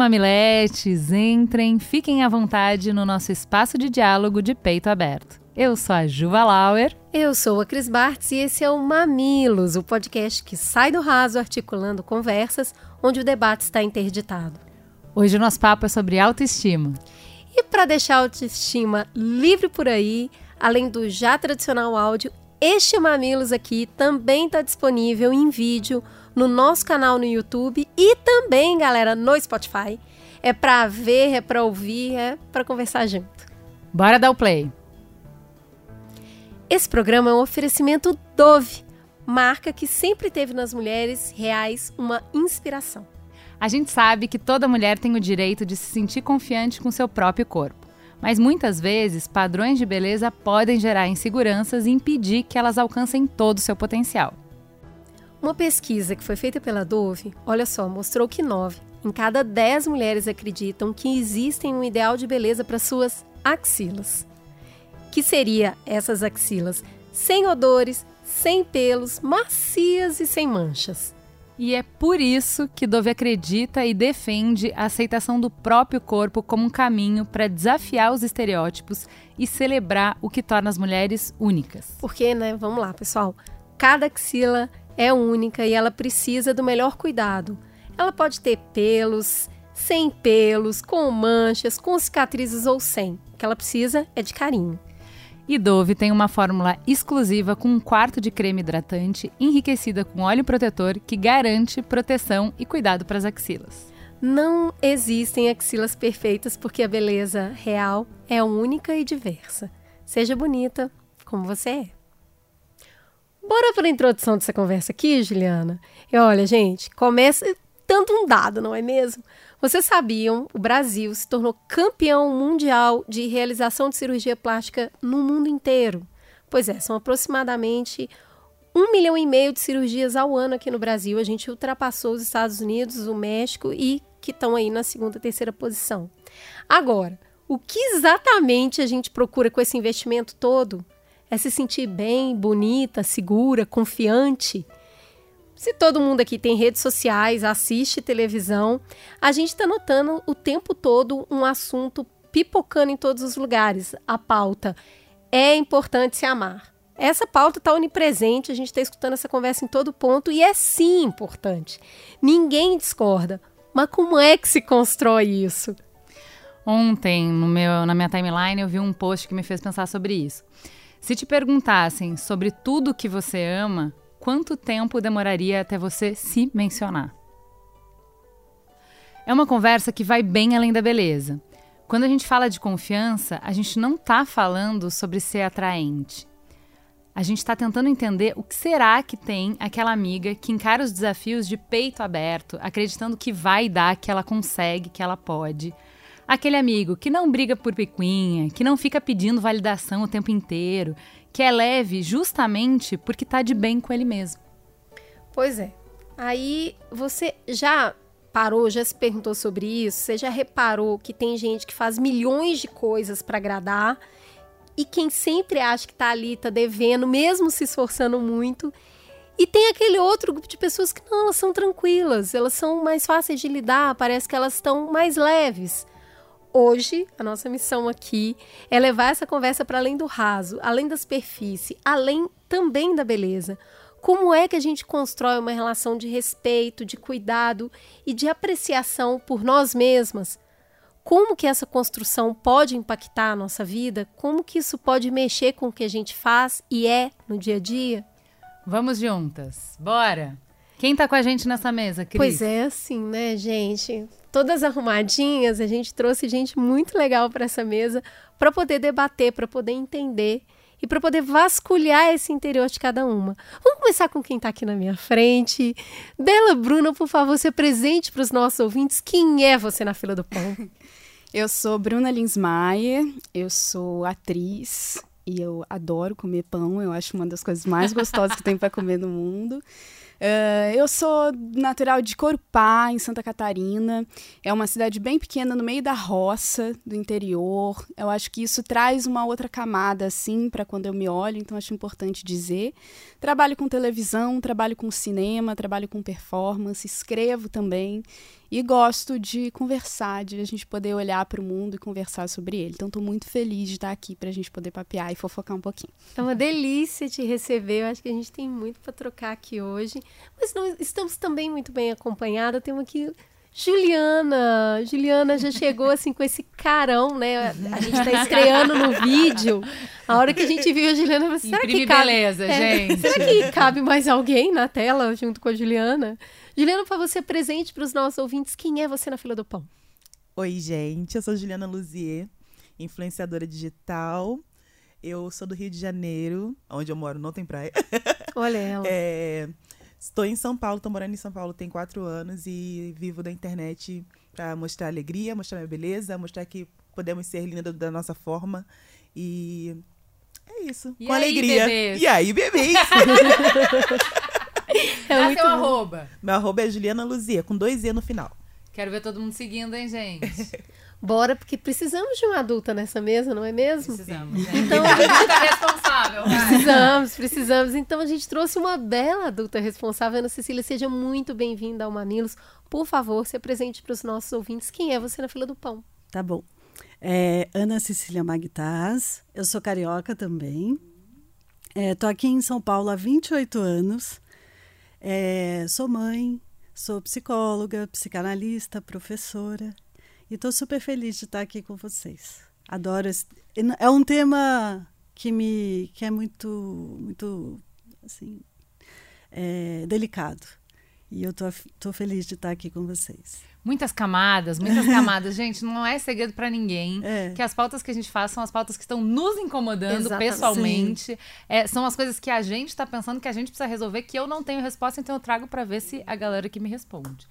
mamiletes, entrem, fiquem à vontade no nosso espaço de diálogo de peito aberto. Eu sou a Juva Lauer. Eu sou a Cris Bartz e esse é o Mamilos, o podcast que sai do raso articulando conversas onde o debate está interditado. Hoje o nosso papo é sobre autoestima. E para deixar a autoestima livre por aí, além do já tradicional áudio, este Mamilos aqui também está disponível em vídeo no nosso canal no YouTube e também, galera, no Spotify. É para ver, é para ouvir, é para conversar junto. Bora dar o play. Esse programa é um oferecimento Dove, marca que sempre teve nas mulheres reais uma inspiração. A gente sabe que toda mulher tem o direito de se sentir confiante com seu próprio corpo. Mas muitas vezes, padrões de beleza podem gerar inseguranças e impedir que elas alcancem todo o seu potencial. Uma pesquisa que foi feita pela Dove, olha só, mostrou que 9 em cada 10 mulheres acreditam que existem um ideal de beleza para suas axilas. Que seria essas axilas sem odores, sem pelos, macias e sem manchas. E é por isso que Dove acredita e defende a aceitação do próprio corpo como um caminho para desafiar os estereótipos e celebrar o que torna as mulheres únicas. Porque, né? Vamos lá, pessoal. Cada axila é única e ela precisa do melhor cuidado. Ela pode ter pelos, sem pelos, com manchas, com cicatrizes ou sem. O que ela precisa é de carinho. E Dove tem uma fórmula exclusiva com um quarto de creme hidratante enriquecida com óleo protetor que garante proteção e cuidado para as axilas. Não existem axilas perfeitas porque a beleza real é única e diversa. Seja bonita como você é. Bora para a introdução dessa conversa aqui, Juliana? E olha, gente, começa tanto um dado, não é mesmo? Vocês sabiam, o Brasil se tornou campeão mundial de realização de cirurgia plástica no mundo inteiro. Pois é, são aproximadamente um milhão e meio de cirurgias ao ano aqui no Brasil. A gente ultrapassou os Estados Unidos, o México e que estão aí na segunda, terceira posição. Agora, o que exatamente a gente procura com esse investimento todo? É se sentir bem, bonita, segura, confiante. Se todo mundo aqui tem redes sociais, assiste televisão, a gente está notando o tempo todo um assunto pipocando em todos os lugares. A pauta é importante se amar. Essa pauta está onipresente, a gente está escutando essa conversa em todo ponto e é sim importante. Ninguém discorda. Mas como é que se constrói isso? Ontem, meu, na minha timeline, eu vi um post que me fez pensar sobre isso. Se te perguntassem sobre tudo que você ama, quanto tempo demoraria até você se mencionar? É uma conversa que vai bem além da beleza. Quando a gente fala de confiança, a gente não está falando sobre ser atraente. A gente está tentando entender o que será que tem aquela amiga que encara os desafios de peito aberto, acreditando que vai dar, que ela consegue, que ela pode Aquele amigo que não briga por picuinha, que não fica pedindo validação o tempo inteiro, que é leve justamente porque tá de bem com ele mesmo. Pois é. Aí você já parou, já se perguntou sobre isso? Você já reparou que tem gente que faz milhões de coisas para agradar e quem sempre acha que tá ali, tá devendo, mesmo se esforçando muito. E tem aquele outro grupo de pessoas que não, elas são tranquilas, elas são mais fáceis de lidar, parece que elas estão mais leves. Hoje, a nossa missão aqui é levar essa conversa para além do raso, além da superfície, além também da beleza. Como é que a gente constrói uma relação de respeito, de cuidado e de apreciação por nós mesmas? Como que essa construção pode impactar a nossa vida? Como que isso pode mexer com o que a gente faz e é no dia a dia? Vamos juntas. Bora! Quem tá com a gente nessa mesa, Cris? Pois é, assim, né, gente? Todas arrumadinhas, a gente trouxe gente muito legal para essa mesa para poder debater, para poder entender e para poder vasculhar esse interior de cada uma. Vamos começar com quem está aqui na minha frente. Bela Bruna, por favor, se presente para os nossos ouvintes. Quem é você na fila do pão? Eu sou Bruna Linsmaier, eu sou atriz e eu adoro comer pão, eu acho uma das coisas mais gostosas que tem para comer no mundo. Uh, eu sou natural de Corupá, em Santa Catarina. É uma cidade bem pequena, no meio da roça, do interior. Eu acho que isso traz uma outra camada, assim, para quando eu me olho, então acho importante dizer. Trabalho com televisão, trabalho com cinema, trabalho com performance, escrevo também. E gosto de conversar, de a gente poder olhar para o mundo e conversar sobre ele. Então, estou muito feliz de estar aqui para a gente poder papear e fofocar um pouquinho. É uma delícia te receber. Eu acho que a gente tem muito para trocar aqui hoje. Mas não, estamos também muito bem acompanhadas. Temos aqui Juliana, Juliana já chegou assim com esse carão, né? A gente tá estreando no vídeo. A hora que a gente viu a Juliana, falei, será que cabe... beleza, é, gente. Será que cabe mais alguém na tela junto com a Juliana? Juliana, para você presente para os nossos ouvintes, quem é você na fila do pão? Oi, gente. Eu sou Juliana Luzier, influenciadora digital. Eu sou do Rio de Janeiro, onde eu moro não tem praia. Olha ela. É, estou em São Paulo, estou morando em São Paulo tem quatro anos e vivo da internet para mostrar alegria, mostrar minha beleza, mostrar que podemos ser lindas da nossa forma. E é isso. E com aí, alegria. Bebês? E aí, bebês? É Dá muito seu bom. arroba. Meu arroba é Juliana Luzia, com dois E no final. Quero ver todo mundo seguindo, hein, gente? Bora, porque precisamos de uma adulta nessa mesa, não é mesmo? Precisamos, né? Então, Adulta responsável. vai. Precisamos, precisamos. Então a gente trouxe uma bela adulta responsável. Ana Cecília, seja muito bem-vinda ao Mamilos. Por favor, se apresente para os nossos ouvintes. Quem é você na fila do pão? Tá bom. É, Ana Cecília Magtaz, eu sou carioca também. Estou aqui em São Paulo há 28 anos. É, sou mãe, sou psicóloga, psicanalista, professora. E estou super feliz de estar aqui com vocês. Adoro. Esse, é um tema que me que é muito muito assim é, delicado. E eu tô feliz de estar aqui com vocês. Muitas camadas, muitas camadas. Gente, não é segredo pra ninguém É. que as pautas que a gente faz são as pautas que estão nos incomodando Exatamente. pessoalmente. É, são as coisas que a gente tá pensando que a gente precisa resolver, que eu não tenho resposta, então eu trago pra ver se a galera que me responde.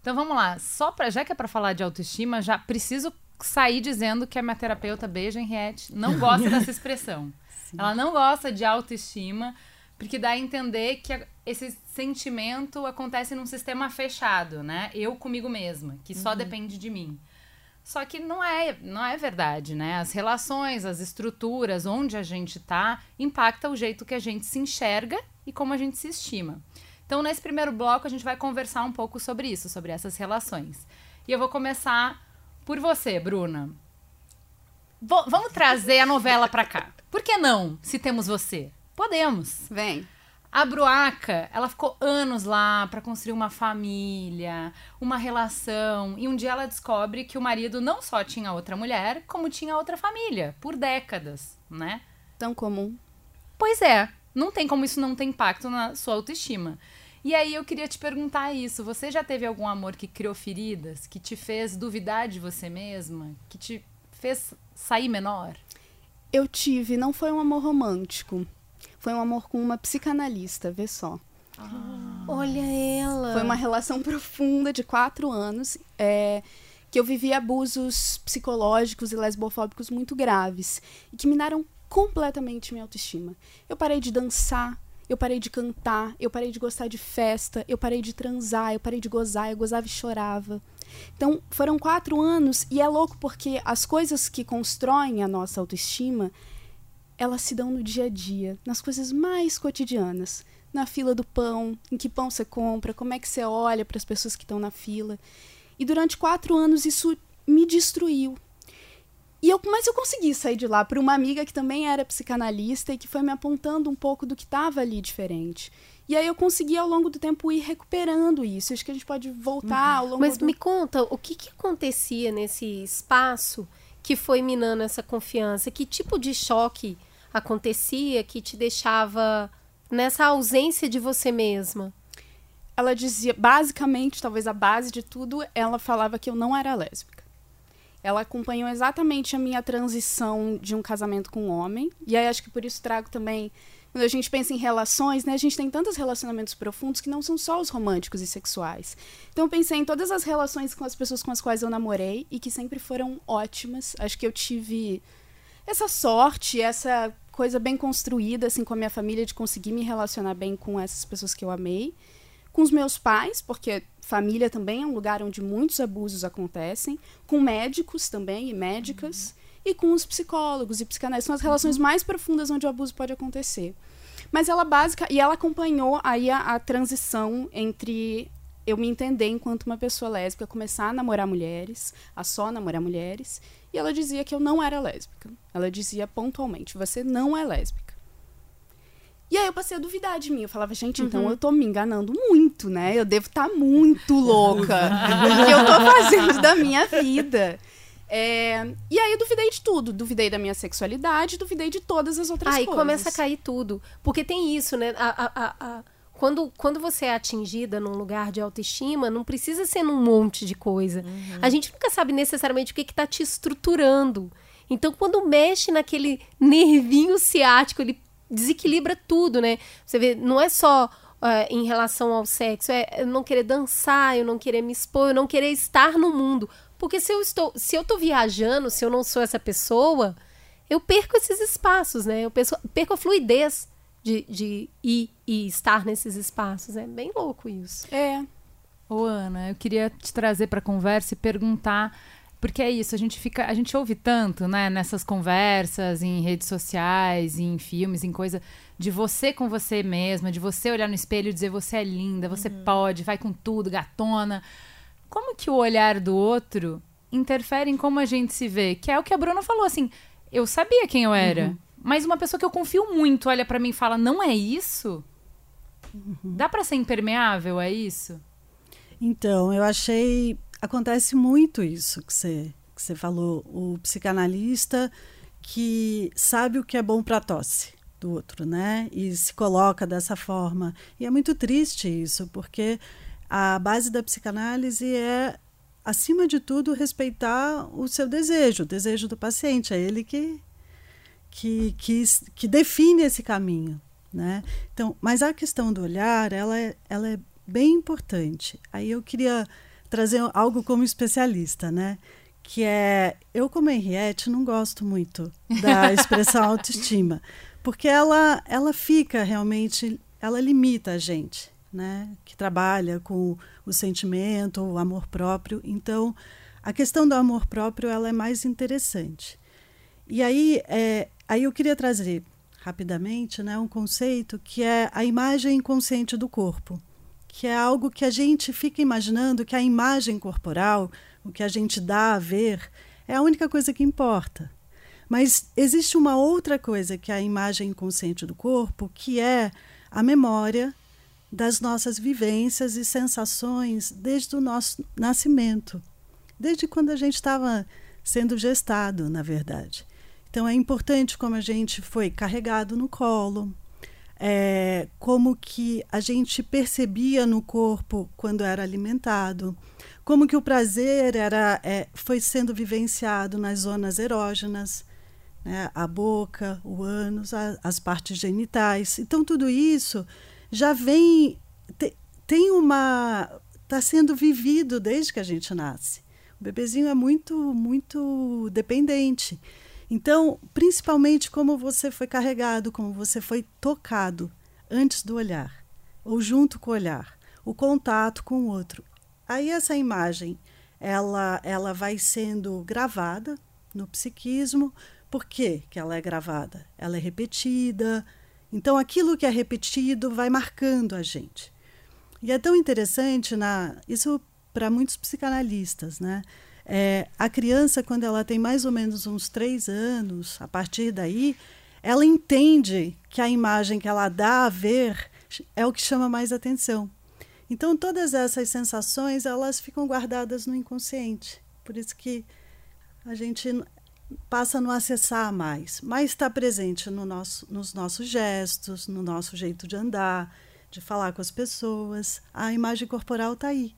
Então vamos lá. Só pra, já que é pra falar de autoestima, já preciso sair dizendo que a minha terapeuta, beijo, Henriette, não gosta dessa expressão. Ela não gosta de autoestima, porque dá a entender que esse sentimento acontece num sistema fechado, né? Eu comigo mesma, que só depende de mim. Só que não é, não é verdade, né? As relações, as estruturas, onde a gente tá, impacta o jeito que a gente se enxerga e como a gente se estima. Então, nesse primeiro bloco, a gente vai conversar um pouco sobre isso, sobre essas relações. E eu vou começar por você, Bruna. Vamos trazer a novela pra cá. Por que não, se temos você? Podemos. Vem. A Bruaca, ela ficou anos lá pra construir uma família, uma relação, e um dia ela descobre que o marido não só tinha outra mulher, como tinha outra família, por décadas, né? Tão comum. Pois é, não tem como isso não ter impacto na sua autoestima. E aí eu queria te perguntar isso, você já teve algum amor que criou feridas, que te fez duvidar de você mesma, que te fez sair menor? Eu tive, não foi um amor romântico. Foi um amor com uma psicanalista, vê só. Olha ela. Foi uma relação profunda de quatro anos, é, que eu vivi abusos psicológicos e lesbofóbicos muito graves e que minaram completamente minha autoestima. Eu parei de dançar, eu parei de cantar, eu parei de gostar de festa, eu parei de transar, eu parei de gozar, eu gozava e chorava. Então, foram quatro anos e é louco porque as coisas que constroem a nossa autoestima elas se dão no dia a dia, nas coisas mais cotidianas. Na fila do pão, em que pão você compra, como é que você olha para as pessoas que estão na fila. E durante quatro anos isso me destruiu. E eu, mas eu consegui sair de lá por uma amiga que também era psicanalista e que foi me apontando um pouco do que estava ali diferente. E aí eu consegui ao longo do tempo ir recuperando isso. Acho que a gente pode voltar ao longo Mas do me conta, o que, que acontecia nesse espaço que foi minando essa confiança? Que tipo de choque acontecia que te deixava nessa ausência de você mesma? ela dizia, basicamente, talvez a base de tudo, ela falava que eu não era lésbica. Ela acompanhou exatamente a minha transição de um casamento com um homem. E aí acho que por isso trago também quando a gente pensa em relações, né, a gente tem tantos relacionamentos profundos que não são só os românticos e sexuais. Então eu pensei em todas as relações com as pessoas com as quais eu namorei e que sempre foram ótimas. Acho que eu tive essa sorte, essa coisa bem construída assim com a minha família de conseguir me relacionar bem com essas pessoas que eu amei, com os meus pais, porque família também é um lugar onde muitos abusos acontecem, com médicos também e médicas. Uhum e com os psicólogos e psicanalistas. São as relações uhum. mais profundas onde o abuso pode acontecer. Mas ela básica e ela acompanhou aí a, a, transição entre eu me entender enquanto uma pessoa lésbica, começar a namorar mulheres, a só namorar mulheres, e ela dizia que eu não era lésbica. Ela dizia pontualmente: você não é lésbica. E aí eu passei a duvidar de mim. Eu falava, gente, então uhum. eu tô me enganando muito, né? Eu devo estar tá muito louca. o que eu tô fazendo da minha vida? É, e aí eu duvidei de tudo. Duvidei da minha sexualidade, duvidei de todas as outras aí coisas. Aí começa a cair tudo. Porque tem isso, né? A, a, a, quando, quando você é atingida num lugar de autoestima, não precisa ser num monte de coisa. Uhum. A gente nunca sabe necessariamente o que está te estruturando. Então, quando mexe naquele nervinho ciático, ele desequilibra tudo, né? Você vê, não é só uh, em relação ao sexo, é eu não querer dançar, eu não querer me expor, eu não querer estar no mundo. Porque se eu estou, se eu estou viajando, se eu não sou essa pessoa, eu perco esses espaços, né? Eu perco, perco a fluidez de, de ir e estar nesses espaços. É bem louco isso. É. Ô, Ana, eu queria te trazer para conversa e perguntar porque é isso, a gente fica, a gente ouve tanto, né, nessas conversas, em redes sociais, em filmes, em coisa de você com você mesma, de você olhar no espelho e dizer você é linda, você uhum. pode, vai com tudo, gatona como que o olhar do outro interfere em como a gente se vê? Que é o que a Bruna falou, assim, eu sabia quem eu era, uhum. Mas uma pessoa que eu confio muito olha para mim e fala, não é isso? Uhum. Dá para ser impermeável a isso? Então, eu achei acontece muito isso que você que você falou, o psicanalista que sabe o que é bom para tosse do outro, né? E se coloca dessa forma. E é muito triste isso, porque a base da psicanálise é, acima de tudo, respeitar o seu desejo, o desejo do paciente. É ele que, que, que, que define esse caminho. Né? Então, mas a questão do olhar, ela é, ela é bem importante. Aí eu queria trazer algo como especialista, né? Que é, eu como Henriette não gosto muito da expressão autoestima, porque ela, ela fica realmente, ela limita a gente né, que trabalha com o sentimento, o amor próprio. Então, a questão do amor próprio ela é mais interessante. E aí, é, aí eu queria trazer rapidamente né, um conceito que é a imagem inconsciente do corpo, que é algo que a gente fica imaginando que a imagem corporal, o que a gente dá a ver, é a única coisa que importa. Mas existe uma outra coisa que é a imagem inconsciente do corpo, que é a memória das nossas vivências e sensações desde o nosso nascimento, desde quando a gente estava sendo gestado, na verdade. Então é importante como a gente foi carregado no colo, é, como que a gente percebia no corpo quando era alimentado, como que o prazer era é, foi sendo vivenciado nas zonas erógenas, né, a boca, o ânus, a, as partes genitais. Então tudo isso já vem te, tem uma está sendo vivido desde que a gente nasce. O bebezinho é muito muito dependente. Então, principalmente como você foi carregado, como você foi tocado antes do olhar, ou junto com o olhar, o contato com o outro. Aí essa imagem, ela ela vai sendo gravada no psiquismo. Por que ela é gravada? Ela é repetida, então, aquilo que é repetido vai marcando a gente. E é tão interessante, na, isso para muitos psicanalistas, né? É, a criança, quando ela tem mais ou menos uns três anos, a partir daí, ela entende que a imagem que ela dá a ver é o que chama mais atenção. Então, todas essas sensações, elas ficam guardadas no inconsciente. Por isso que a gente passa a não acessar mais, mas está presente no nosso, nos nossos gestos, no nosso jeito de andar, de falar com as pessoas. A imagem corporal está aí.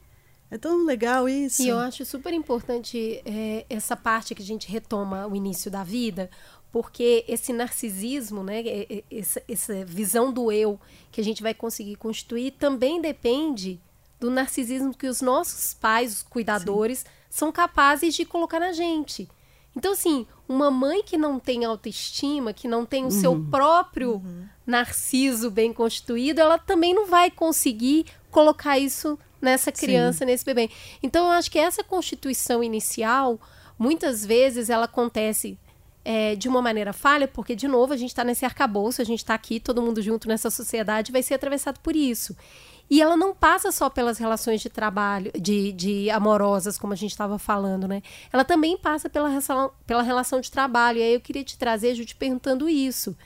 É tão legal isso. E eu acho super importante é, essa parte que a gente retoma o início da vida, porque esse narcisismo, né, essa, essa visão do eu que a gente vai conseguir construir também depende do narcisismo que os nossos pais, os cuidadores, são capazes de colocar na gente. Então, assim, uma mãe que não tem autoestima, que não tem o seu próprio narciso bem constituído, ela também não vai conseguir colocar isso nessa criança, nesse bebê. Então, eu acho que essa constituição inicial, muitas vezes, ela acontece é, de uma maneira falha, porque, de novo, a gente está nesse arcabouço, a gente está aqui, todo mundo junto nessa sociedade, vai ser atravessado por isso. E ela não passa só pelas relações de trabalho, de, de amorosas, como a gente estava falando, né? Ela também passa pela relação, pela relação de trabalho. E aí eu queria te trazer, Ju, te perguntando isso.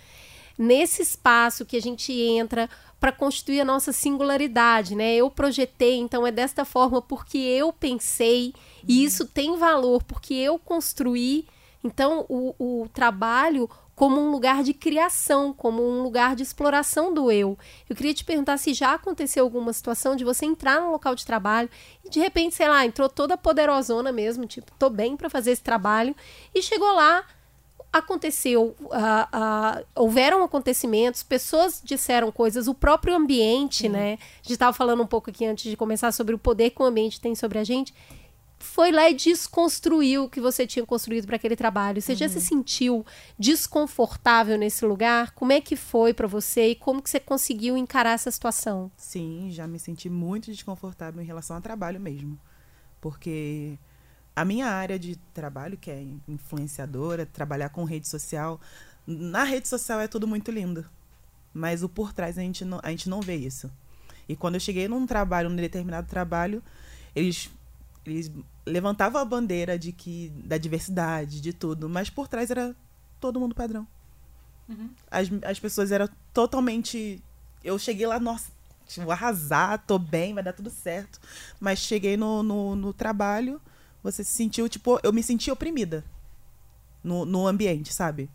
Nesse espaço que a gente entra para constituir a nossa singularidade, né? Eu projetei, então é desta forma porque eu pensei, e isso tem valor, porque eu construí. Então, o, o trabalho como um lugar de criação, como um lugar de exploração do eu. Eu queria te perguntar se já aconteceu alguma situação de você entrar num local de trabalho e de repente, sei lá, entrou toda poderosona mesmo, tipo, tô bem para fazer esse trabalho, e chegou lá, aconteceu, ah, ah, houveram acontecimentos, pessoas disseram coisas, o próprio ambiente, né? A gente estava falando um pouco aqui antes de começar sobre o poder que o ambiente tem sobre a gente. Foi lá e desconstruiu o que você tinha construído para aquele trabalho. Você já se sentiu desconfortável nesse lugar? Como é que foi para você e como que você conseguiu encarar essa situação? Sim, já me senti muito desconfortável em relação ao trabalho mesmo. Porque a minha área de trabalho, que é influenciadora, trabalhar com rede social, na rede social é tudo muito lindo. Mas o por trás a gente não, a gente não vê isso. E quando eu cheguei num trabalho, num determinado trabalho, eles, eles levantavam a bandeira de que da diversidade, de tudo, mas por trás era todo mundo padrão. As, as pessoas eram totalmente. Eu cheguei lá, nossa, vou arrasar, tô bem, vai dar tudo certo. Mas cheguei no, no, no trabalho, você se sentiu, tipo, eu me senti oprimida no, no ambiente, sabe?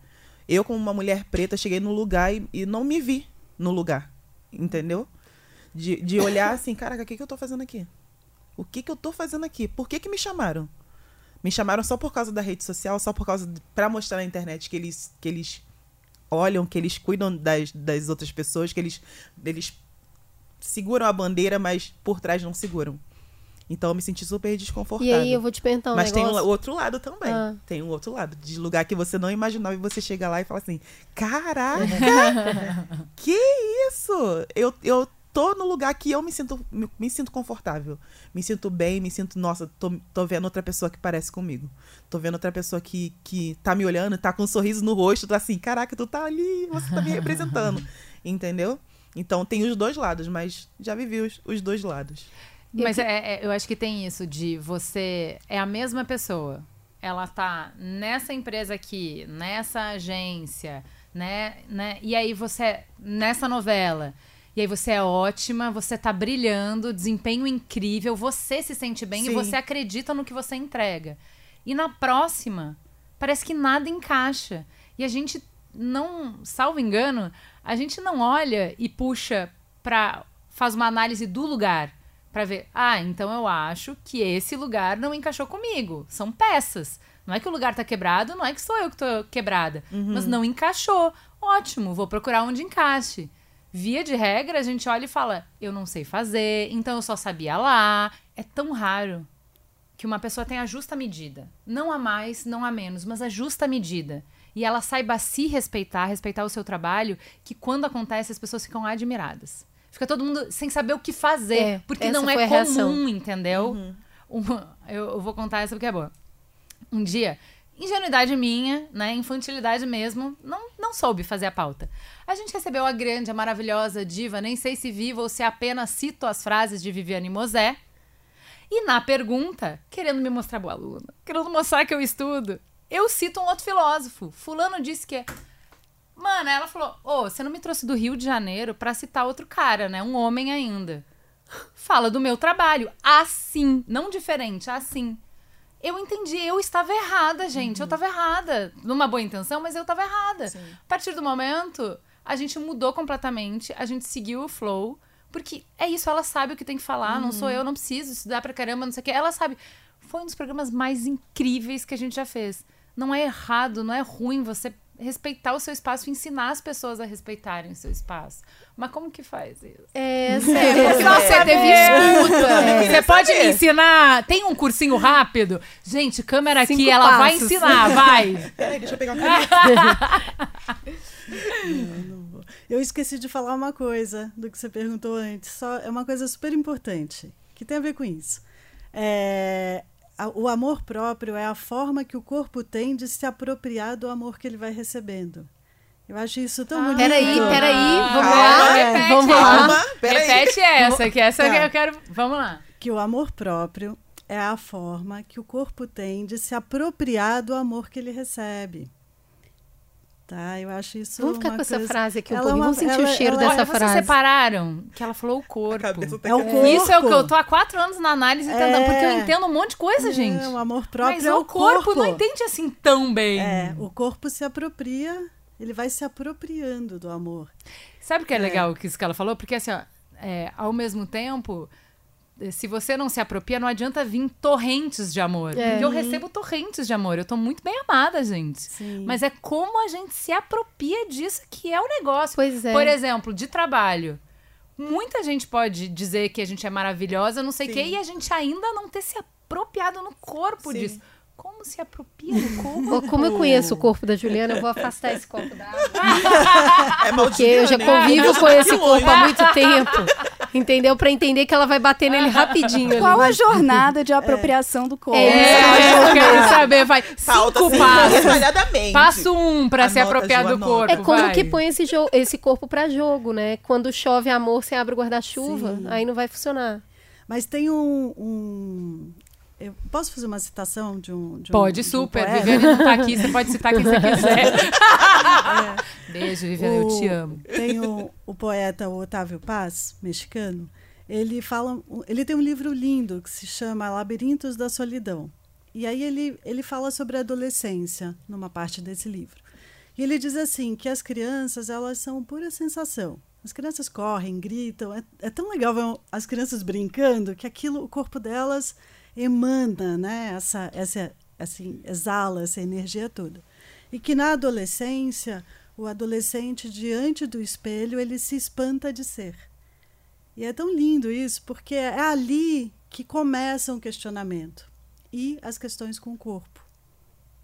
Eu, como uma mulher preta, cheguei no lugar e, e não me vi no lugar, entendeu? De, de olhar assim, caraca, o que, que eu tô fazendo aqui? O que, que eu tô fazendo aqui? Por que, que me chamaram? Me chamaram só por causa da rede social, só por causa. de- pra mostrar na internet que eles, que eles olham, que eles cuidam das, das outras pessoas, que eles, eles seguram a bandeira, mas por trás não seguram. Então eu me senti super E desconfortável. aí eu vou te perguntar um Mas tem negócio. o outro lado também. Ah. Tem um outro lado. De lugar que você não imaginava e você chega lá e fala assim: Caraca! que isso? Eu, eu tô no lugar que eu me sinto, me, me sinto confortável. Me sinto bem, me sinto, nossa, tô, tô vendo outra pessoa que parece comigo. Tô vendo outra pessoa que, que tá me olhando, tá com um sorriso no rosto, tá assim, caraca, tu tá ali, você tá me representando. Entendeu? Então tem os dois lados, mas já vivi os, os dois lados. Mas é- é- eu acho que tem isso de você é a mesma pessoa. Ela tá nessa empresa aqui, nessa agência, né, né? E aí você nessa novela. E aí você é ótima, você tá brilhando, desempenho incrível, você se sente bem e Sim. você acredita no que você entrega. E na próxima, parece que nada encaixa. E a gente não, salvo engano, a gente não olha e puxa pra. faz uma análise do lugar pra ver. Ah, então eu acho que esse lugar não encaixou comigo. São peças. Não é que o lugar tá quebrado, não é que sou eu que tô quebrada. Mas não encaixou. Ótimo, vou procurar onde encaixe. Via de regra, a gente olha e fala: eu não sei fazer, então eu só sabia lá. É tão raro que uma pessoa tenha a justa medida. Não a mais, não a menos, mas a justa medida. E ela saiba se respeitar, respeitar o seu trabalho, que quando acontece as pessoas ficam admiradas. Fica todo mundo sem saber o que fazer, É, porque não é comum, entendeu? Uma- eu, eu vou contar essa porque é boa. Um dia, ingenuidade minha, né, infantilidade mesmo, não, não soube fazer a pauta. A gente recebeu a grande, a maravilhosa diva, nem sei se viva ou se apenas cito as frases de Viviane Mosé, e na pergunta, querendo me mostrar boa aluna, querendo mostrar que eu estudo, eu cito um outro filósofo. Fulano disse que. Mano, ela falou: Ô, você não me trouxe do Rio de Janeiro pra citar outro cara, né? Um homem ainda. Fala do meu trabalho. Assim. Não diferente, assim. Eu entendi, eu estava errada, gente. Eu estava errada. Numa boa intenção, mas eu estava errada. A partir do momento, a gente mudou completamente, a gente seguiu o flow. Porque é isso, ela sabe o que tem que falar, não sou eu, não preciso estudar pra caramba, não sei o quê. Ela sabe. Foi um dos programas mais incríveis que a gente já fez. Não é errado, não é ruim você respeitar o seu espaço, ensinar as pessoas a respeitarem o seu espaço. Mas como que faz isso? É, sério. Não, você teve escuta. É. Você pode me ensinar? Tem um cursinho rápido? Gente, câmera aqui, Cinco ela vai passos. ensinar, vai. Peraí, deixa eu pegar caneta. Eu esqueci de falar uma coisa do que você perguntou antes. Só é uma coisa super importante que tem a ver com isso. É, o amor próprio é a forma que o corpo tem de se apropriar do amor que ele vai recebendo. Eu acho isso tão bonito. Peraí, peraí, vamos Calma, lá. repete. Vamos lá. Calma, peraí. Repete essa, que essa Tá. que eu quero. Vamos lá. Que o amor próprio é a forma que o corpo tem de se apropriar do amor que ele recebe. Tá? Eu acho isso. Vamos ficar uma com essa coisa- frase aqui um Ela é pouquinho. Vamos sentir ela- o cheiro ela- dessa Olha, vocês frase. separaram que ela falou o corpo. tá É o corpo. Isso é o que eu tô há quatro anos na análise tentando, É. porque eu entendo um monte de coisa, gente. É, o amor próprio Mas é o corpo, não entende assim tão bem. É, o corpo se apropria, ele vai se apropriando do amor. Sabe o que é legal que isso que ela falou? Porque assim, ó, é, ao mesmo tempo, se você não se apropria, não adianta vir torrentes de amor. É. Porque eu recebo torrentes de amor. Eu tô muito bem amada, gente. Sim. Mas é como a gente se apropria disso que é o negócio. Pois é. Por exemplo, de trabalho. Muita gente pode dizer que a gente é maravilhosa, não sei o quê, e a gente ainda não ter se apropriado no corpo Sim. disso. Como se apropria do corpo? Como eu conheço o corpo da Juliana, eu vou afastar esse copo d'água. É mal Porque eu já convivo com esse corpo há muito tempo. Entendeu? Pra entender que ela vai bater nele rapidinho. ali. Qual a jornada de apropriação do corpo? É, É, eu quero saber, vai. Falta Cinco passos. detalhadamente. Passo um pra se apropriar Ju, do corpo. É como vai. que põe esse, jo- esse corpo pra jogo, né? Quando chove amor, você abre o guarda-chuva, aí não vai funcionar. Mas tem um. um- eu posso fazer uma citação de um. de um- Pode, de um super. Viviane não tá aqui, você pode citar quem você quiser. Beijo, Viviane, eu te O- amo. Tem o, o poeta Otávio Paz, mexicano. Ele fala, ele tem um livro lindo que se chama Labirintos da Solidão. E aí ele, ele fala sobre a adolescência numa parte desse livro. E ele diz assim que as crianças elas são pura sensação. As crianças correm, gritam. É, é tão legal ver as crianças brincando que aquilo, o corpo delas emana, né? Essa, essa, assim, exala essa energia toda. E que na adolescência, o adolescente, diante do espelho, ele se espanta de ser. E é tão lindo isso, porque é ali que começa um questionamento. E as questões com o corpo.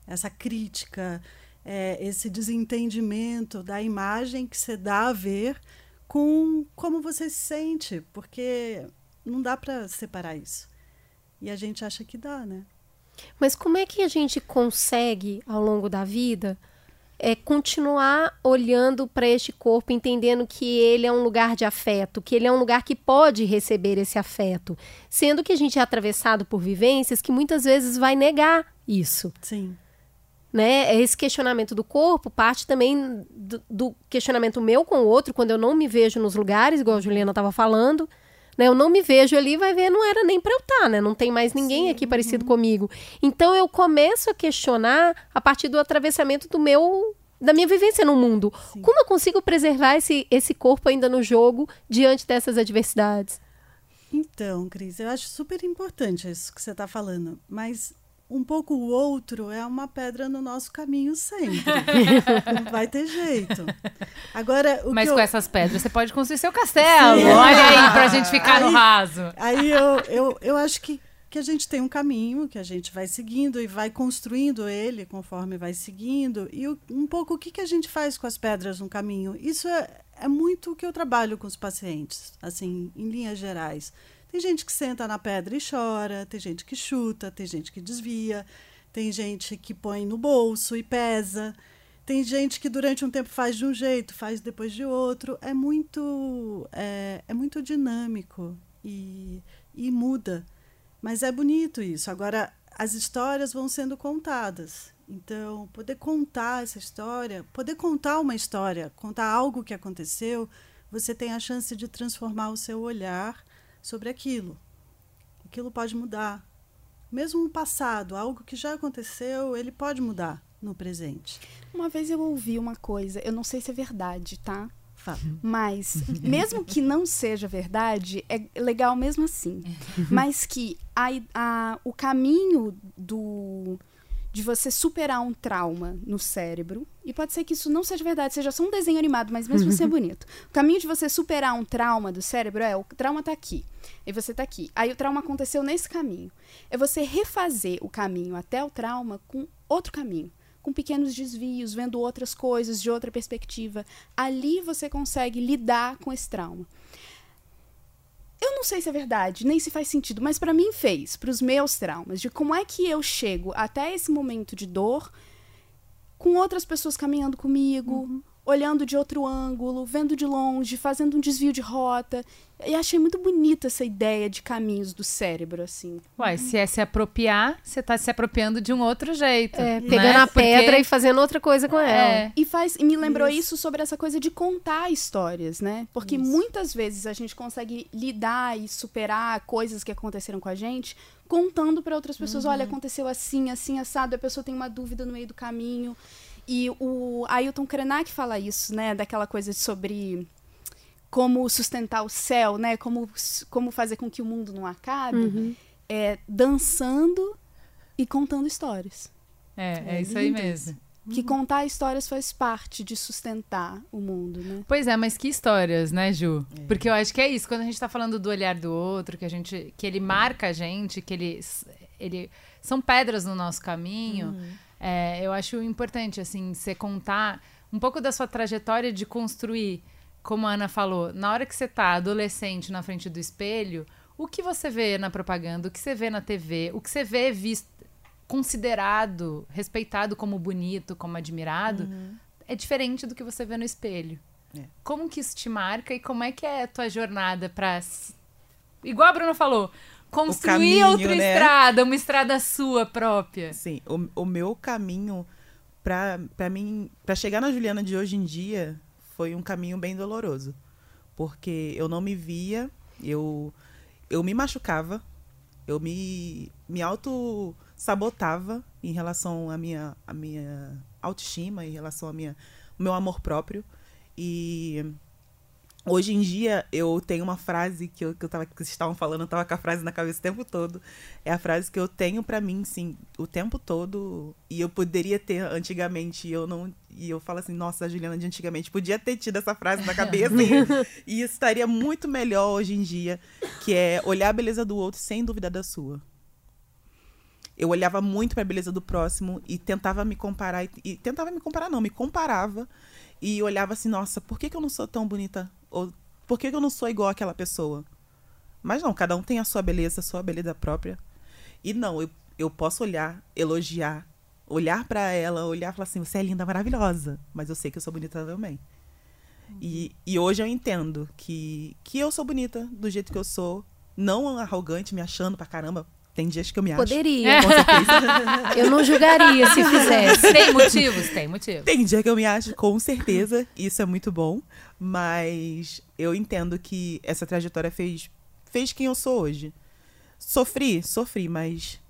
Essa crítica, é, esse desentendimento da imagem que você dá a ver com como você se sente, porque não dá para separar isso. E a gente acha que dá, né? Mas como é que a gente consegue, ao longo da vida, é, continuar olhando para este corpo, entendendo que ele é um lugar de afeto, que ele é um lugar que pode receber esse afeto, sendo que a gente é atravessado por vivências que muitas vezes vai negar isso. Sim. né? Esse questionamento do corpo parte também do, do questionamento meu com o outro, quando eu não me vejo nos lugares, igual a Juliana estava falando. Né? Eu não me vejo ali, vai ver, não era nem para eu estar, né? Não tem mais ninguém aqui parecido comigo. Então eu começo a questionar a partir do atravessamento do meu da minha vivência no mundo. Como eu consigo preservar esse, esse corpo ainda no jogo diante dessas adversidades? Então, Cris, eu acho super importante isso que você está falando, mas um pouco o outro é uma pedra no nosso caminho sempre. Não vai ter jeito. Agora, Mas com eu, essas pedras você pode construir seu castelo. Olha aí, pra gente ficar no Aí- raso. Aí eu, eu, eu acho que, que a gente tem um caminho que a gente vai seguindo e vai construindo ele conforme vai seguindo. E o- um pouco o que, que a gente faz com as pedras no caminho. Isso é, é muito o que eu trabalho com os pacientes, assim, em linhas gerais. Tem gente que senta na pedra e chora, tem gente que chuta, tem gente que desvia, tem gente que põe no bolso e pesa. Tem gente que durante um tempo faz de um jeito, faz depois de outro. É muito, é, é muito dinâmico e, e muda. Mas é bonito isso. Agora, as histórias vão sendo contadas. Então, poder contar essa história, poder contar uma história, contar algo que aconteceu, você tem a chance de transformar o seu olhar sobre aquilo. Aquilo pode mudar. Mesmo o passado, algo que já aconteceu, ele pode mudar no presente. Uma vez eu ouvi uma coisa, eu não sei se é verdade, tá? Fala. Mas, mesmo que não seja verdade, é legal mesmo assim. Mas que a, a- o caminho do de você superar um trauma no cérebro. E pode ser que isso não seja verdade, seja só um desenho animado, mas mesmo assim é bonito. O caminho de você superar um trauma do cérebro é o trauma tá aqui. E você tá aqui. Aí o trauma aconteceu nesse caminho. É você refazer o caminho até o trauma com outro caminho. Com pequenos desvios, vendo outras coisas de outra perspectiva. Ali você consegue lidar com esse trauma. Eu não sei se é verdade, nem se faz sentido, mas para mim fez, para os meus traumas, de como é que eu chego até esse momento de dor com outras pessoas caminhando comigo, uhum. Olhando de outro ângulo, vendo de longe, fazendo um desvio de rota. E achei muito bonita essa ideia de caminhos do cérebro, assim. Uai, se é se apropriar, você tá se apropriando de um outro jeito. É, pegando né? a pedra Porque... e fazendo outra coisa com ela. É. E, faz, e me lembrou isso. isso. sobre essa coisa de contar histórias, né? Porque isso. muitas vezes a gente consegue lidar e superar coisas que aconteceram com a gente contando para outras pessoas: uhum. olha, aconteceu assim, assim, assado, a pessoa tem uma dúvida no meio do caminho. E o Ailton Krenak fala isso, né? Daquela coisa sobre como sustentar o céu, né? Como, como fazer com que o mundo não acabe, uhum. é, dançando e contando histórias. É, é, é isso aí mesmo. Que contar histórias faz parte de sustentar o mundo, né? Pois é, mas que histórias, né, Ju? É. Porque eu acho que é isso, quando a gente tá falando do olhar do outro, que a gente. que ele marca a gente, que ele. ele são pedras no nosso caminho. Uhum. É, eu acho importante, assim, você contar um pouco da sua trajetória de construir como a Ana falou, na hora que você tá adolescente na frente do espelho, o que você vê na propaganda, o que você vê na TV, o que você vê visto, considerado, respeitado como bonito, como admirado, uhum. é diferente do que você vê no espelho. É. Como que isso te marca e como é que é a tua jornada para igual a Bruna falou, construir caminho, outra né? estrada, uma estrada sua própria. Sim, o, o meu caminho para mim, para chegar na Juliana de hoje em dia, foi um caminho bem doloroso. Porque eu não me via, eu, eu me machucava, eu me, me auto-sabotava em relação à minha, à minha autoestima, em relação ao minha, meu amor próprio. E Hoje em dia, eu tenho uma frase que, eu, que, eu tava, que vocês estavam falando, eu tava com a frase na cabeça o tempo todo. É a frase que eu tenho para mim, sim, o tempo todo. E eu poderia ter antigamente, e eu não. E eu falo assim, nossa, a Juliana de antigamente podia ter tido essa frase na cabeça. e, e estaria muito melhor hoje em dia, que é olhar a beleza do outro sem dúvida da sua. Eu olhava muito para a beleza do próximo e tentava me comparar. E, e tentava me comparar, não, me comparava. E olhava assim, nossa, por que, que eu não sou tão bonita ou por que eu não sou igual àquela pessoa? Mas não, cada um tem a sua beleza, a sua beleza própria. E não, eu, eu posso olhar, elogiar, olhar para ela, olhar e falar assim: você é linda, maravilhosa. Mas eu sei que eu sou bonita também. E, e hoje eu entendo que, que eu sou bonita do jeito que eu sou. Não arrogante, me achando pra caramba. Tem dias que eu me acho. Poderia. Com certeza. eu não julgaria se fizesse. Tem motivos? Tem motivos. Tem dia que eu me acho, com certeza. Isso é muito bom. Mas eu entendo que essa trajetória fez, fez quem eu sou hoje. Sofri, sofri, mas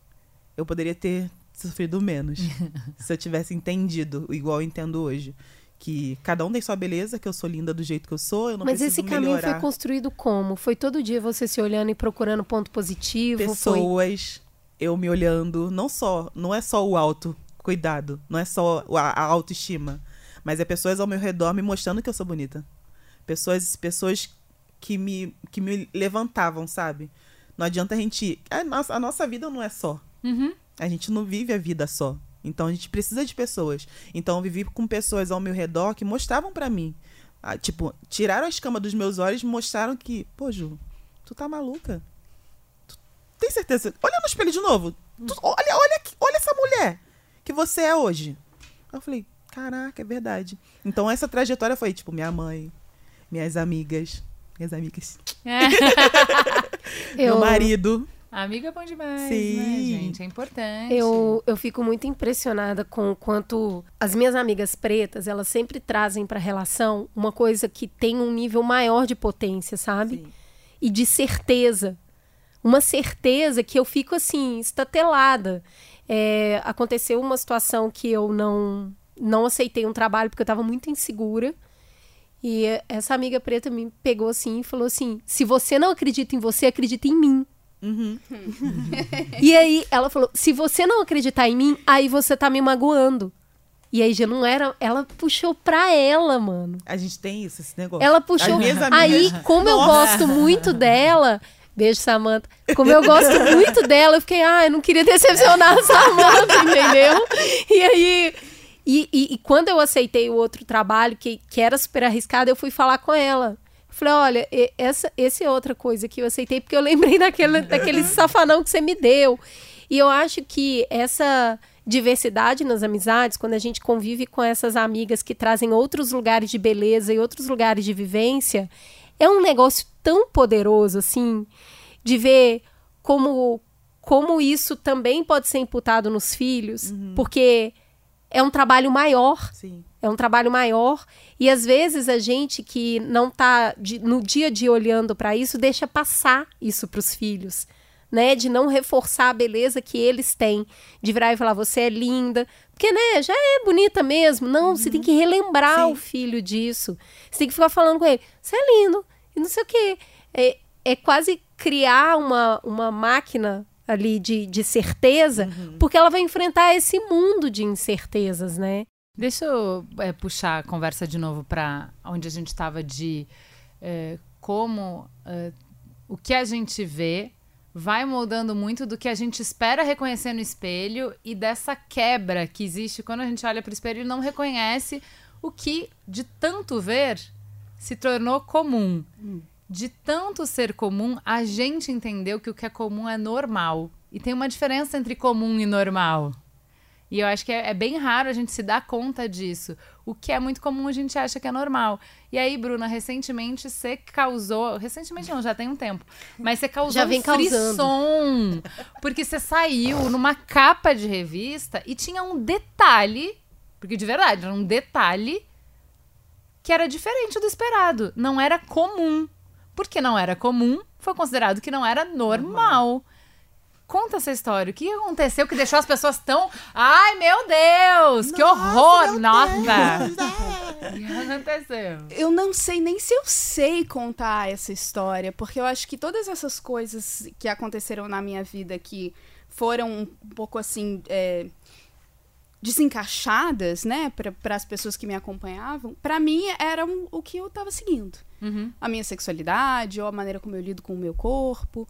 eu poderia ter sofrido menos. se eu tivesse entendido, igual eu entendo hoje que cada um tem sua beleza, que eu sou linda do jeito que eu sou, eu não Mas esse caminho melhorar. foi construído como? Foi todo dia você se olhando e procurando ponto positivo? Pessoas, foi... eu me olhando, não só, não é só o alto cuidado, não é só a, a autoestima, mas é pessoas ao meu redor me mostrando que eu sou bonita. Pessoas, pessoas que me, que me levantavam, sabe? Não adianta a gente. A nossa, a nossa vida não é só. Uhum. A gente não vive a vida só. Então a gente precisa de pessoas. Então eu vivi com pessoas ao meu redor que mostravam para mim. Ah, tipo, tiraram a escama dos meus olhos e mostraram que, pô, Ju, tu tá maluca? Tu tem certeza? Olha no espelho de novo. Tu, olha, olha, olha essa mulher que você é hoje. Eu falei, caraca, é verdade. Então essa trajetória foi, tipo, minha mãe, minhas amigas, minhas amigas. É. meu marido. Amiga é bom demais, né, Sim. né, gente? É importante. Eu, eu fico muito impressionada com o quanto as minhas amigas pretas, elas sempre trazem para a relação uma coisa que tem um nível maior de potência, sabe? Sim. E de certeza. Uma certeza que eu fico assim, estatelada. É, aconteceu uma situação que eu não, não aceitei um trabalho porque eu estava muito insegura. E essa amiga preta me pegou assim e falou assim: se você não acredita em você, acredita em mim. E aí ela falou: se você não acreditar em mim, aí você tá me magoando. E aí já não era. Ela puxou pra ela, mano. A gente tem isso, esse negócio. Ela puxou. Aí, como eu Nossa. gosto muito dela. Beijo, Samanta. Como eu gosto muito dela, eu fiquei, ah, eu não queria decepcionar a Samanta, entendeu? E aí. E, e- e quando eu aceitei o outro trabalho, que, que era super arriscado, eu fui falar com ela. Eu falei, olha, essa, essa é outra coisa que eu aceitei, porque eu lembrei daquele, daquele safanão que você me deu. E eu acho que essa diversidade nas amizades, quando a gente convive com essas amigas que trazem outros lugares de beleza e outros lugares de vivência, é um negócio tão poderoso, assim, de ver como, como isso também pode ser imputado nos filhos, porque é um trabalho maior. Sim. É um trabalho maior e às vezes a gente que não está no dia a dia olhando para isso deixa passar isso para os filhos, né? De não reforçar a beleza que eles têm, de virar e falar você é linda, porque né, já é bonita mesmo. Não, você tem que relembrar Sim. o filho disso. Você tem que ficar falando com ele, você é lindo e não sei o quê. É, é quase criar uma, uma máquina ali de, de certeza, porque ela vai enfrentar esse mundo de incertezas, né? Deixa eu é, puxar a conversa de novo para onde a gente estava de é, como é, o que a gente vê vai moldando muito do que a gente espera reconhecer no espelho e dessa quebra que existe quando a gente olha para o espelho e não reconhece o que, de tanto ver, se tornou comum. De tanto ser comum, a gente entendeu que o que é comum é normal. E tem uma diferença entre comum e normal. E eu acho que é, é bem raro a gente se dar conta disso. O que é muito comum a gente acha que é normal. E aí, Bruna, recentemente você causou. Recentemente não, já tem um tempo. Mas você causou Já vem um causando. frisson. Porque você saiu numa capa de revista e tinha um detalhe. Porque de verdade, era um detalhe que era diferente do esperado. Não era comum. Porque não era comum, foi considerado que não era normal. Conta essa história. O que aconteceu que deixou as pessoas tão. Ai, meu Deus! que horror! Nossa! O que aconteceu? Eu não sei nem se eu sei contar essa história, porque eu acho que todas essas coisas que aconteceram na minha vida que foram um pouco assim. é, desencaixadas, né, para as pessoas que me acompanhavam, para mim eram o que eu tava seguindo. Uhum. A minha sexualidade, ou a maneira como eu lido com o meu corpo.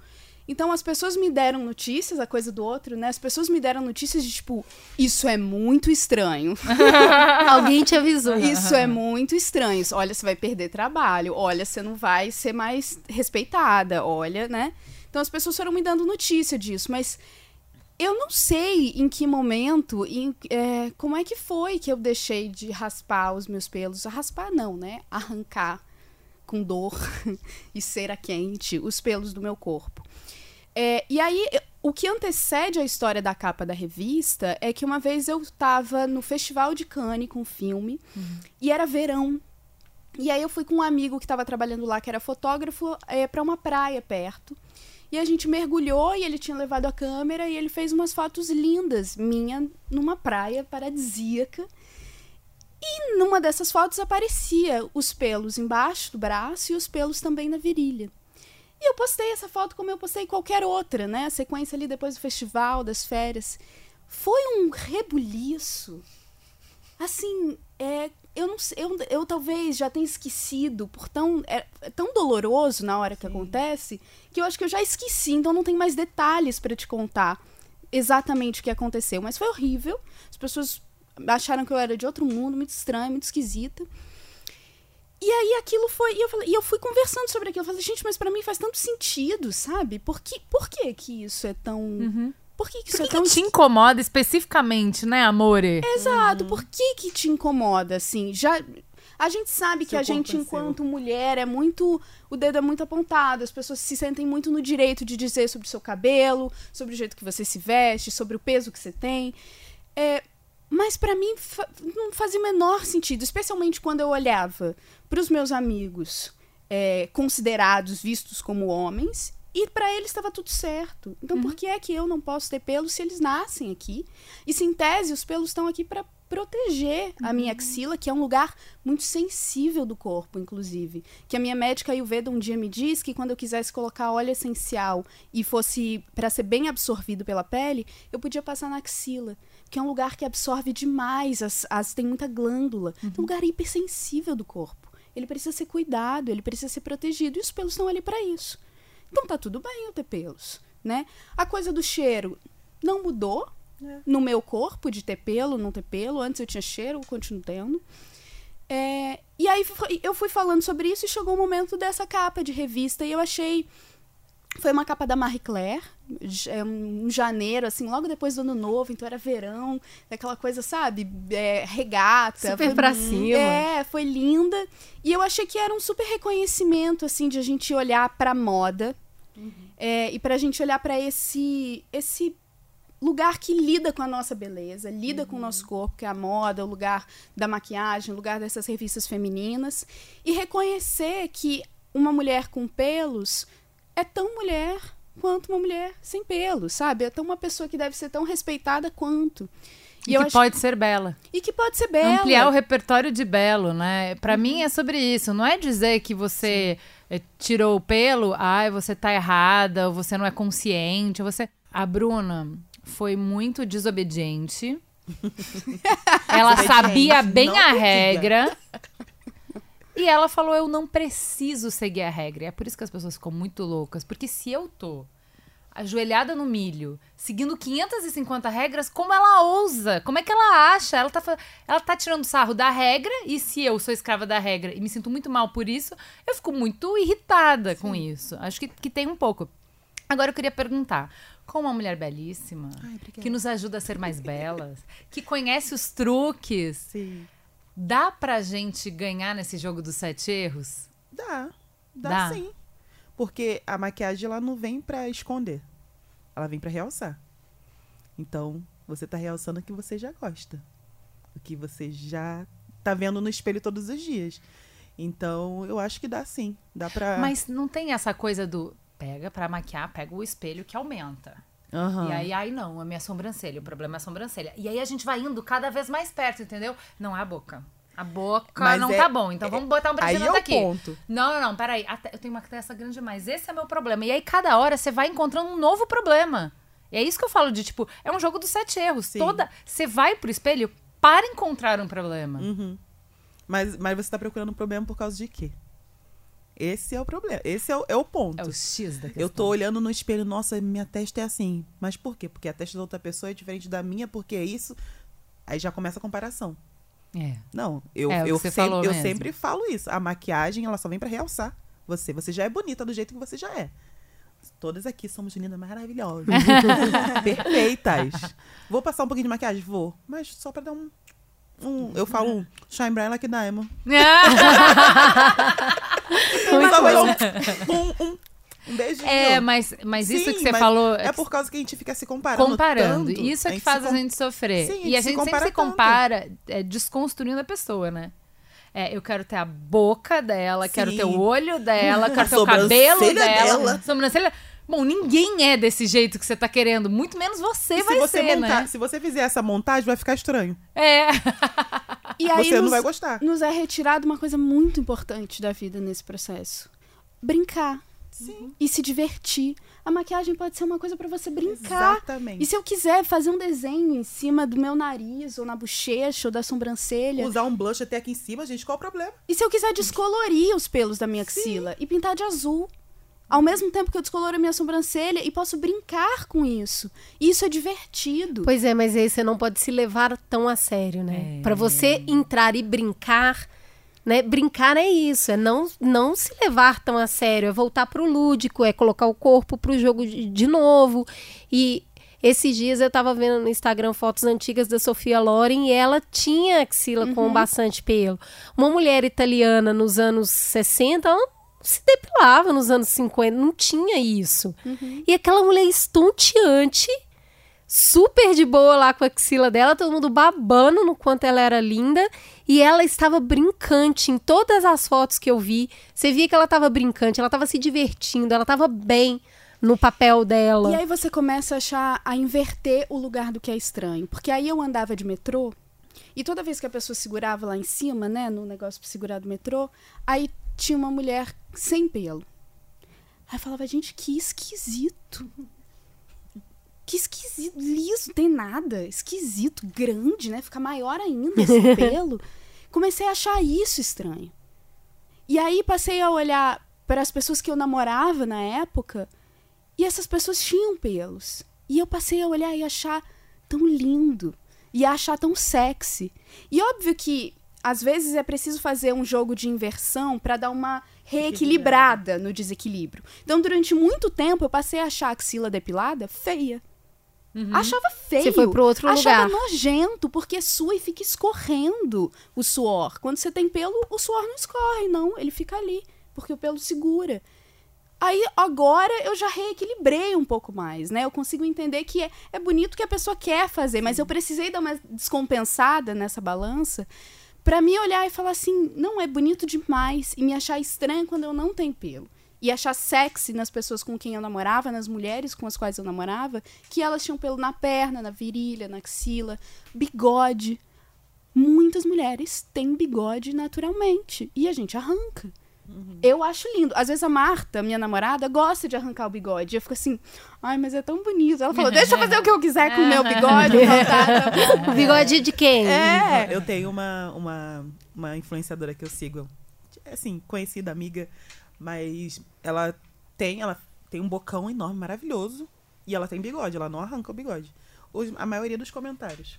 Então as pessoas me deram notícias, a coisa do outro, né? As pessoas me deram notícias de tipo, isso é muito estranho. Alguém te avisou. Isso é muito estranho. Olha, você vai perder trabalho. Olha, você não vai ser mais respeitada. Olha, né? Então as pessoas foram me dando notícia disso, mas eu não sei em que momento, em, é, como é que foi que eu deixei de raspar os meus pelos. Raspar não, né? Arrancar com dor e cera quente os pelos do meu corpo. É, e aí, o que antecede a história da capa da revista é que uma vez eu tava no Festival de Cannes com um filme e era verão. E aí eu fui com um amigo que estava trabalhando lá, que era fotógrafo, é, para uma praia perto. E a gente mergulhou e ele tinha levado a câmera e ele fez umas fotos lindas, minha numa praia paradisíaca. E numa dessas fotos aparecia os pelos embaixo do braço e os pelos também na virilha. E eu postei essa foto como eu postei qualquer outra, né? A sequência ali depois do festival, das férias. Foi um rebuliço. Assim, é, eu não sei, eu, eu talvez já tenha esquecido, por tão, é, é tão doloroso na hora que acontece, que eu acho que eu já esqueci, então não tem mais detalhes pra te contar exatamente o que aconteceu. Mas foi horrível. As pessoas acharam que eu era de outro mundo, muito estranha, muito esquisita. E aí aquilo foi. E eu, falei, e eu fui conversando sobre aquilo. Eu falei, gente, mas pra mim faz tanto sentido, sabe? Por que, por que, que isso é tão. Por que, que isso Por é que, tão. que te incomoda especificamente, né, amore? Exato, por que que te incomoda, assim? Já. A gente sabe que Seu a gente, é seu. enquanto mulher, é muito. O dedo é muito apontado, as pessoas se sentem muito no direito de dizer sobre o seu cabelo, sobre o jeito que você se veste, sobre o peso que você tem. É, mas pra mim fa- não fazia o menor sentido, especialmente quando eu olhava pros meus amigos é, considerados, vistos como homens, e pra eles estava tudo certo. Então por que é que eu não posso ter pelos se eles nascem aqui? E se em tese os pelos estão aqui pra proteger a minha axila, que é um lugar muito sensível do corpo, inclusive. Que a minha médica Ayurveda um dia me disse que quando eu quisesse colocar óleo essencial e fosse para ser bem absorvido pela pele, eu podia passar na axila, que é um lugar que absorve demais, as, as tem muita glândula. É um lugar hipersensível do corpo. Ele precisa ser cuidado, ele precisa ser protegido, e os pelos estão ali para isso. Então tá tudo bem eu ter pelos, né? A coisa do cheiro não mudou no meu corpo de ter pelo, não ter pelo. Antes eu tinha cheiro, eu continuo tendo. É, e aí eu fui falando sobre isso e chegou o momento dessa capa de revista e eu achei foi uma capa da Marie Claire, j- é janeiro, assim, logo depois do ano novo, então era verão, aquela coisa, sabe? É, regata. Super foi- pra cima. É, foi linda. E eu achei que era um super reconhecimento, assim, de a gente olhar pra moda é, e pra gente olhar pra esse, esse lugar que lida com a nossa beleza, lida com o nosso corpo, que é a moda, o lugar da maquiagem, o lugar dessas revistas femininas, e reconhecer que uma mulher com pelos é tão mulher quanto uma mulher sem pelos, sabe? É tão uma pessoa que deve ser tão respeitada quanto. E, eu que acho- pode ser bela. e que pode ser bela. Ampliar o repertório de belo, né? Pra mim é sobre isso. Não é dizer que você eh, tirou o pelo, ai, você tá errada, ou você não é consciente, ou você. A Bruna foi muito desobediente. Ela sabia bem não a regra. E ela falou: Eu não preciso seguir a regra. É por isso que as pessoas ficam muito loucas. Porque se eu tô ajoelhada no milho, seguindo 550 regras, como ela ousa? Como é que ela acha? Ela tá, ela tá tirando sarro da regra, e se eu sou escrava da regra e me sinto muito mal por isso, eu fico muito irritada com isso. Acho que, que tem um pouco. Agora eu queria perguntar. Como uma mulher belíssima, Ai, que nos ajuda a ser mais belas, que conhece os truques, Sim. dá pra gente ganhar nesse jogo dos sete erros? Dá. Dá, Dá. sim. Porque a maquiagem ela não vem pra esconder. Ela vem pra realçar. Então, você tá realçando o que você já gosta. O que você já tá vendo no espelho todos os dias. Então, eu acho que dá sim. Dá pra. Mas não tem essa coisa do pega pra maquiar, pega o espelho que aumenta. Aham. E aí, ai não, a minha sobrancelha, o problema é a sobrancelha. E aí a gente vai indo cada vez mais perto, entendeu? Não é a boca. A boca Mas não é- tá bom, então vamos botar um Aí brilhante é aqui. ponto. Não, não, não, peraí. Eu tenho uma testa grande demais. Esse é meu problema. E aí, cada hora, você vai encontrando um novo problema. E é isso que eu falo de, tipo, é um jogo dos sete erros. Sim. Toda. Você vai pro espelho para encontrar um problema. Uhum. Mas, mas você tá procurando um problema por causa de quê? Esse é o problema. Esse é o, é o ponto. É o X da questão. Eu tô olhando no espelho, nossa, minha testa é assim. Mas por quê? Porque a testa da outra pessoa é diferente da minha, porque é isso. Aí já começa a comparação. É. Não, eu, É, eu, sempre, eu mesmo. sempre falo isso. A maquiagem, ela só vem pra realçar você. Você já é bonita do jeito que você já é. Todas aqui somos lindas maravilhosas. Perfeitas. Vou passar um pouquinho de maquiagem? Vou. Mas só pra dar um. um eu falo um shine bright like diamond. Só um, um, um, beijinho. É, mas, mas isso Sim, que você falou. É por causa que a gente fica se comparando. comparando. tanto, Isso é que faz a gente sofrer. Sim, a e a gente se gente sempre se compara é, desconstruindo a pessoa, né? É, eu quero ter a boca dela, quero Sim. ter o olho dela, quero ter o cabelo dela, dela. sobrancelha. Bom, ninguém é desse jeito que você tá querendo, muito menos você E vai se você ser, montar, né? se você fizer essa montagem, vai ficar estranho. É. E aí você não nos, vai gostar. nos é retirado uma coisa muito importante da vida nesse processo. Brincar. Sim. E se divertir. A maquiagem pode ser uma coisa pra você brincar. Exatamente. E se eu quiser fazer um desenho em cima do meu nariz, ou na bochecha, ou da sobrancelha. Usar um blush até aqui em cima, gente, qual o problema? E se eu quiser descolorir os pelos da minha axila e pintar de azul? Ao mesmo tempo que eu descoloro a minha sobrancelha e posso brincar com isso. Isso é divertido. Pois é, mas aí você não pode se levar tão a sério, né? É. Pra você entrar e brincar, né? Brincar é isso, é não, não se levar tão a sério, é voltar pro lúdico, é colocar o corpo pro jogo de, de novo. E esses dias eu tava vendo no Instagram fotos antigas da Sofia Loren e ela tinha axila com bastante pelo. Uma mulher italiana nos anos 60, ela não se depilava nos anos 50, não tinha isso. E aquela mulher estonteante super de boa lá com a axila dela, todo mundo babando no quanto ela era linda. E ela estava brincante em todas as fotos que eu vi. Você via que ela estava brincante, ela estava se divertindo, ela estava bem no papel dela. E aí você começa a achar, a inverter o lugar do que é estranho. Porque aí eu andava de metrô E toda vez que a pessoa segurava lá em cima, né, no negócio pra segurar do metrô, aí tinha uma mulher sem pelo. Aí eu falava, gente, que esquisito. Que esquisito, liso, tem nada. Esquisito, grande, né? Fica maior ainda esse pelo. Comecei a achar isso estranho. E aí passei a olhar para as pessoas que eu namorava na época, e essas pessoas tinham pelos. E eu passei a olhar e achar tão lindo e achar tão sexy. E óbvio que às vezes é preciso fazer um jogo de inversão para dar uma reequilibrada no desequilíbrio. Então, durante muito tempo, eu passei a achar a axila depilada feia. Achava feio. Você foi pro outro Achava lugar. nojento, porque sua e fica escorrendo o suor. Quando você tem pelo, o suor não escorre, não. Ele fica ali, porque o pelo segura. Aí, agora, eu já reequilibrei um pouco mais, né? Eu consigo entender que é, é bonito que a pessoa quer fazer, mas eu precisei dar uma descompensada nessa balança pra me olhar e falar assim, não, é bonito demais. E me achar estranho quando eu não tenho pelo. E achar sexy nas pessoas com quem eu namorava, nas mulheres com as quais eu namorava, que elas tinham pelo na perna, na virilha, na axila, bigode. Muitas mulheres têm bigode naturalmente. E a gente arranca. Eu acho lindo. Às vezes a Marta, minha namorada, gosta de arrancar o bigode. Eu fico assim, ai, mas é tão bonito. Ela falou, deixa eu fazer o que eu quiser com o meu bigode. O bigode de quem? É. Eu tenho uma, uma, uma influenciadora que eu sigo, assim, conhecida, amiga, mas ela tem, ela tem um bocão enorme, maravilhoso, e ela tem bigode, ela não arranca o bigode. Os- a maioria dos comentários.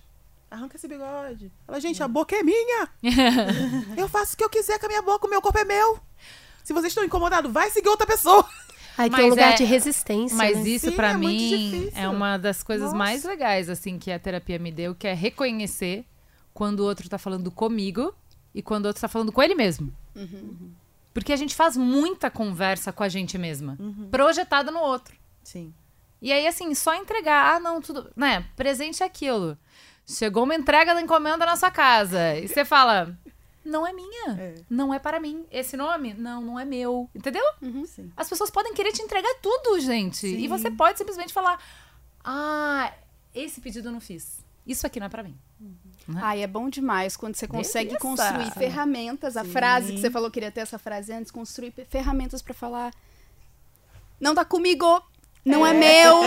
Arranca esse bigode. Ela, gente, a boca é minha. eu faço o que eu quiser com a minha boca, o meu corpo é meu. Se vocês estão incomodados, vai seguir outra pessoa. Aí tem Mas um lugar é- de resistência. Mas né? isso pra é mim é uma das coisas Nossa. mais legais assim que a terapia me deu, que é reconhecer quando o outro tá falando comigo e quando o outro tá falando com ele mesmo. Porque a gente faz muita conversa com a gente mesma, projetada no outro. Sim. E aí, assim, só entregar, ah, não, tudo. Né? Presente é aquilo. Chegou uma entrega da encomenda na sua casa. E você fala. Não é minha. É. Não é para mim. Esse nome? Não, não é meu. Entendeu? Sim. As pessoas podem querer te entregar tudo, gente. E Sim. você pode simplesmente falar: Ah, esse pedido eu não fiz. Isso aqui não é pra mim. Ai, é bom demais quando você consegue Delícia. construir ferramentas. A Sim. frase que você falou, queria ter essa frase antes, construir ferramentas pra falar. Não tá comigo, não é, meu.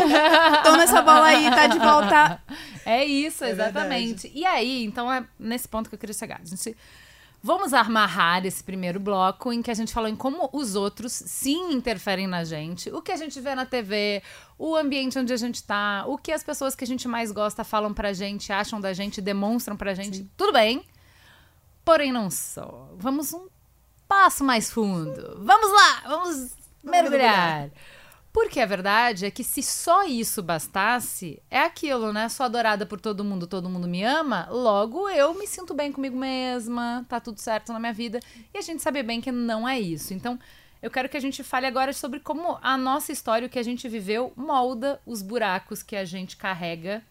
Toma essa bola aí, tá de volta. É isso, É exatamente. e aí, então é nesse ponto que eu queria chegar. A gente, vamos amarrar esse primeiro bloco em que a gente falou em como os outros sim interferem na gente, o que a gente vê na TV, o ambiente onde a gente tá, o que as pessoas que a gente mais gosta falam pra gente, acham da gente, demonstram pra gente. Tudo bem. Porém, não só. Vamos um passo mais fundo. Vamos lá, vamos mergulhar. Porque a verdade é que se só isso bastasse, é aquilo, né? Sou adorada por todo mundo, todo mundo me ama, logo eu me sinto bem comigo mesma, tá tudo certo na minha vida. E a gente sabe bem que não é isso. Então, eu quero que a gente fale agora sobre como a nossa história, o que a gente viveu, molda os buracos que a gente carrega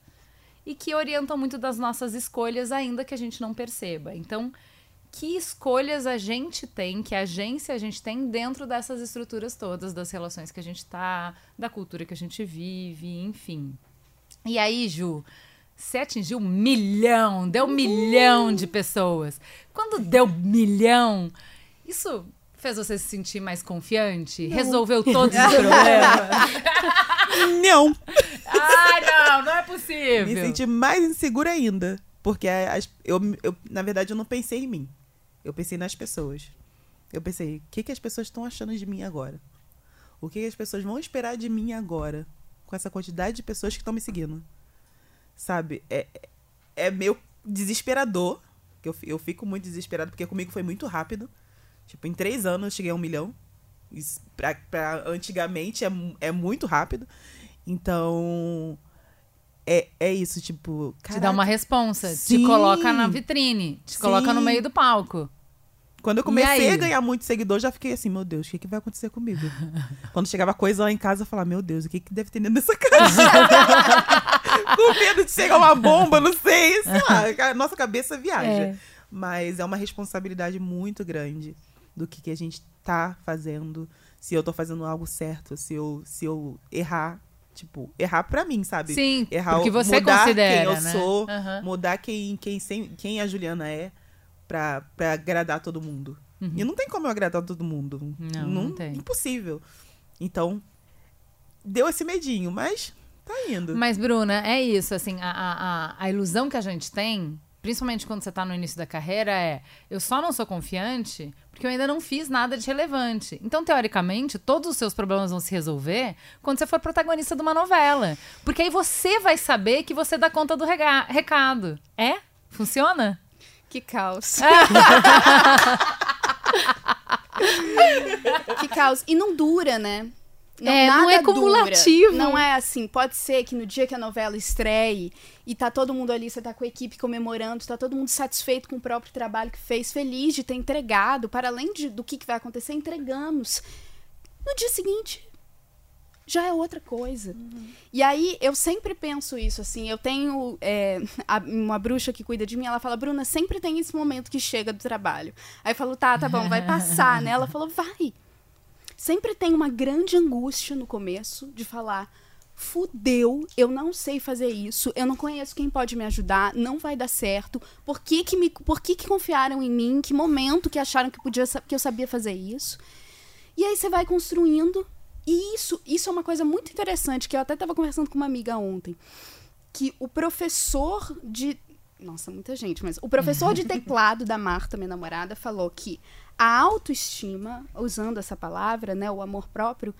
e que orientam muito das nossas escolhas, ainda que a gente não perceba. Então, que escolhas a gente tem, que agência a gente tem dentro dessas estruturas todas, das relações que a gente tá, da cultura que a gente vive, enfim. E aí, Ju, você atingiu um milhão, deu um milhão de pessoas. Quando deu milhão, isso fez você se sentir mais confiante? Resolveu todos os problemas? Não! Ai, não, não é possível. Me senti mais insegura ainda. Porque as- eu, eu, na verdade, eu não pensei em mim. Eu pensei nas pessoas. Eu pensei, o que, que as pessoas estão achando de mim agora? O que, que as pessoas vão esperar de mim agora? Com essa quantidade de pessoas que estão me seguindo. Sabe? É, é meio desesperador. Que eu, eu fico muito desesperado, porque comigo foi muito rápido. Tipo, em três anos eu cheguei a um milhão. Isso, pra, pra antigamente é, é muito rápido. Então. É, é isso, tipo. Te dá uma responsa, te Sim. coloca na vitrine, te coloca no Sim. meio do palco. Quando eu comecei a ganhar muito seguidor, já fiquei assim, meu Deus, o que, que vai acontecer comigo? Quando chegava coisa lá em casa, eu falava, meu Deus, o que, que deve ter dentro dessa caixa? Com medo de chegar uma bomba, não sei. Sei lá, a nossa cabeça viaja. É. Mas é uma responsabilidade muito grande do que, que a gente tá fazendo, se eu tô fazendo algo certo, se eu, se eu errar, Tipo, errar pra mim, sabe? Sim, errar porque você mudar considera, quem eu né? sou, Aham. mudar quem, quem, quem a Juliana é pra, pra agradar todo mundo. E não tem como eu agradar todo mundo. Uhum. Não, não tem. Impossível. Então, deu esse medinho, mas tá indo. Mas, Bruna, é isso, assim, a, a, a ilusão que a gente tem, principalmente quando você tá no início da carreira, é eu só não sou confiante porque eu ainda não fiz nada de relevante. Então, teoricamente, todos os seus problemas vão se resolver quando você for protagonista de uma novela. Porque aí você vai saber que você dá conta do recado. É? Funciona? Que caos. que caos. E não dura, né? É, não é cumulativo. Dura. Não é assim. Pode ser que no dia que a novela estreie e tá todo mundo ali, você tá com a equipe comemorando, tá todo mundo satisfeito com o próprio trabalho que fez, feliz de ter entregado, para além de- do que, que vai acontecer, entregamos. No dia seguinte, já é outra coisa. E aí eu sempre penso isso, assim, eu tenho é, a- uma bruxa que cuida de mim, ela fala, Bruna, sempre tem esse momento que chega do trabalho. Aí eu falo, tá, tá bom, vai passar, né? Ela falou, vai. Sempre tem uma grande angústia no começo de falar, fudeu, eu não sei fazer isso, eu não conheço quem pode me ajudar, não vai dar certo. Por que que, me, por que, que confiaram em mim? Que momento que acharam que, podia, que eu sabia fazer isso? E aí você vai construindo. E isso, isso é uma coisa muito interessante, que eu até estava conversando com uma amiga ontem. Que o professor de. Nossa, muita gente, mas o professor de teclado da Marta, minha namorada, falou que a autoestima, usando essa palavra, né, o amor próprio,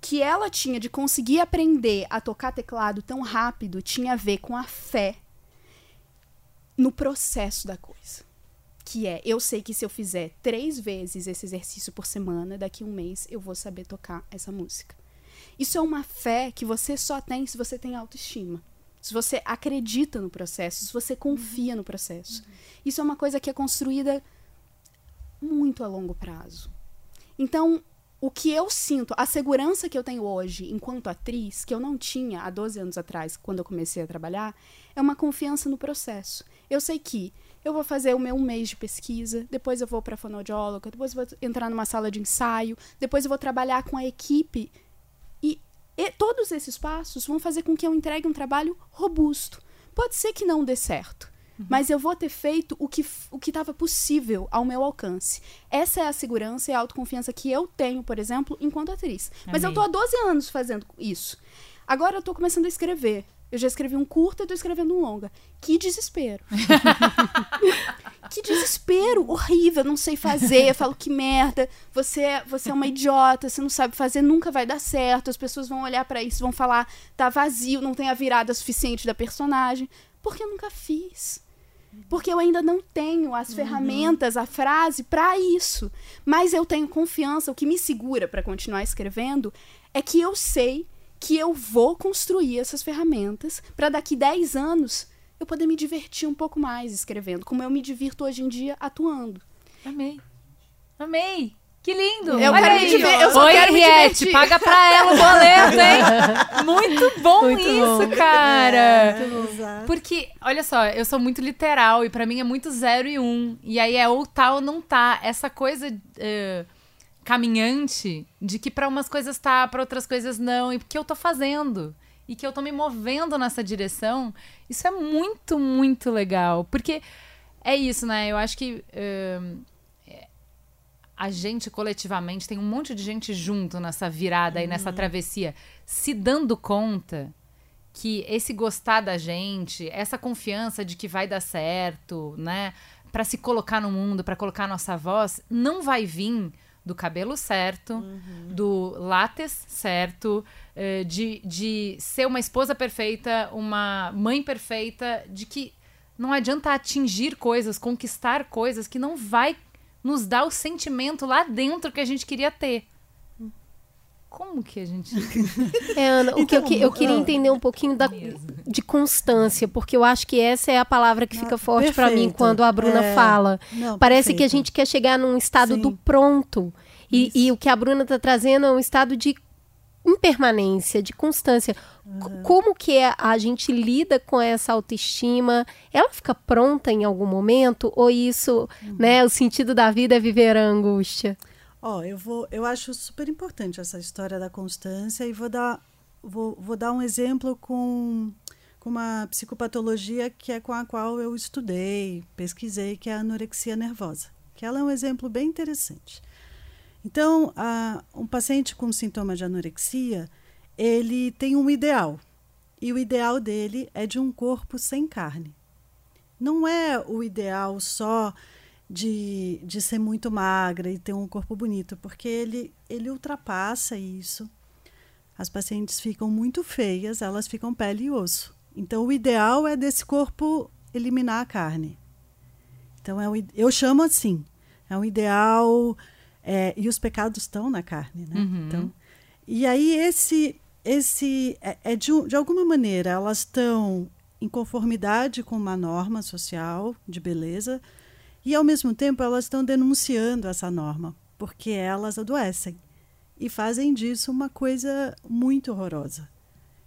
que ela tinha de conseguir aprender a tocar teclado tão rápido tinha a ver com a fé no processo da coisa. Que é, eu sei que se eu fizer três vezes esse exercício por semana, daqui a um mês eu vou saber tocar essa música. Isso é uma fé que você só tem se você tem autoestima. Se você acredita no processo, se você confia no processo. Isso é uma coisa que é construída muito a longo prazo. Então, o que eu sinto, a segurança que eu tenho hoje enquanto atriz, que eu não tinha há 12 anos atrás, quando eu comecei a trabalhar, é uma confiança no processo. Eu sei que eu vou fazer o meu mês de pesquisa, depois eu vou para fonoaudióloga, depois eu vou entrar numa sala de ensaio, depois eu vou trabalhar com a equipe e, e todos esses passos vão fazer com que eu entregue um trabalho robusto. Pode ser que não dê certo, mas eu vou ter feito o que o que estava possível ao meu alcance. Essa é a segurança e a autoconfiança que eu tenho, por exemplo, enquanto atriz. Mas eu Amei. tô há 12 anos fazendo isso. Agora eu tô começando a escrever. Eu já escrevi um curta e tô escrevendo um longa. Que desespero. que desespero horrível, não sei fazer. Eu falo que merda, você, é- você é uma idiota, você não sabe fazer, nunca vai dar certo. As pessoas vão olhar pra isso, vão falar, tá vazio, não tem a virada suficiente da personagem. Porque eu nunca fiz. Porque eu ainda não tenho as ferramentas, a frase pra isso. Mas eu tenho confiança, o que me segura pra continuar escrevendo é que eu sei que eu vou construir essas ferramentas pra daqui 10 anos eu poder me divertir um pouco mais escrevendo, como eu me divirto hoje em dia atuando. Amei. Amei. Que lindo. Eu Olha quero aí. diver- eu só Oi, quero paga pra ela o boleto, hein? Muito bom Muito isso, bom. cara. Exato. Porque, olha só, eu sou muito literal e pra mim é muito zero e um. E aí é ou tá ou não tá. Essa coisa eh, caminhante de que pra umas coisas tá, pra outras coisas não. E que eu tô fazendo. E que eu tô me movendo nessa direção. Isso é muito, muito legal. Porque é isso, né? Eu acho que. eh, a gente coletivamente tem um monte de gente junto nessa virada aí, nessa travessia, se dando conta que esse gostar da gente, essa confiança de que vai dar certo, né, Pra se colocar no mundo, pra colocar a nossa voz, não vai vir do cabelo certo, do látex certo, eh, de, de ser uma esposa perfeita, uma mãe perfeita, de que não adianta atingir coisas, conquistar coisas que não vai nos dar o sentimento lá dentro que a gente queria ter. Como que a gente. É, Ana, o que eu, Então, que- eu queria ah. entender um pouquinho da, de constância, porque eu acho que essa é a palavra que fica Ah, forte pra mim perfeito. quando a Bruna É. fala. Não, Parece que a perfeito. gente quer chegar num estado Sim. do pronto. E, e o que a Bruna está trazendo é um estado de impermanência, de constância. C- Como que é a gente lida com essa autoestima? Ela fica pronta em algum momento? Ou isso, Uhum. né, o sentido da vida é viver a angústia? Ó, eu vou, eu acho super importante essa história da constância e vou dar vou, vou dar um exemplo com, com uma psicopatologia que é com a qual eu estudei, pesquisei, que é a anorexia nervosa. Que ela é um exemplo bem interessante. Então, a, um paciente com sintoma de anorexia, ele tem um ideal. E o ideal dele é de um corpo sem carne. Não é o ideal só de, de ser muito magra e ter um corpo bonito, porque ele, ele ultrapassa isso. As pacientes ficam muito feias, elas ficam pele e osso. Então, o ideal é desse corpo eliminar a carne. Então, é eu chamo assim. É um ideal. É, e os pecados estão na carne, né? Uhum. Então, e aí, esse. esse é, é de, de alguma maneira, elas estão em conformidade com uma norma social de beleza, e, ao mesmo tempo, elas estão denunciando essa norma, porque elas adoecem e fazem disso uma coisa muito horrorosa.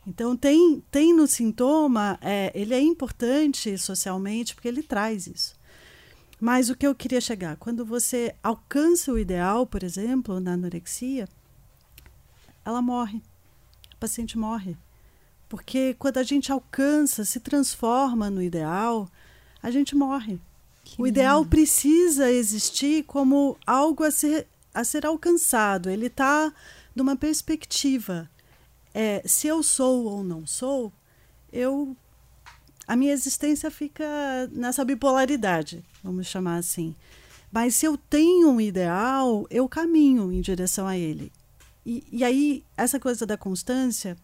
Então, tem, tem no sintoma, é, ele é importante socialmente, porque ele traz isso. Mas o que eu queria chegar, quando você alcança o ideal, por exemplo, na anorexia, ela morre. A paciente morre. Porque quando a gente alcança, se transforma no ideal, a gente morre. Que o ideal lindo. precisa existir como algo a ser, a ser alcançado. Ele está numa perspectiva. É, se eu sou ou não sou, eu a minha existência fica nessa bipolaridade, vamos chamar assim. Mas se eu tenho um ideal, eu caminho em direção a ele. E, e aí, essa coisa da constância,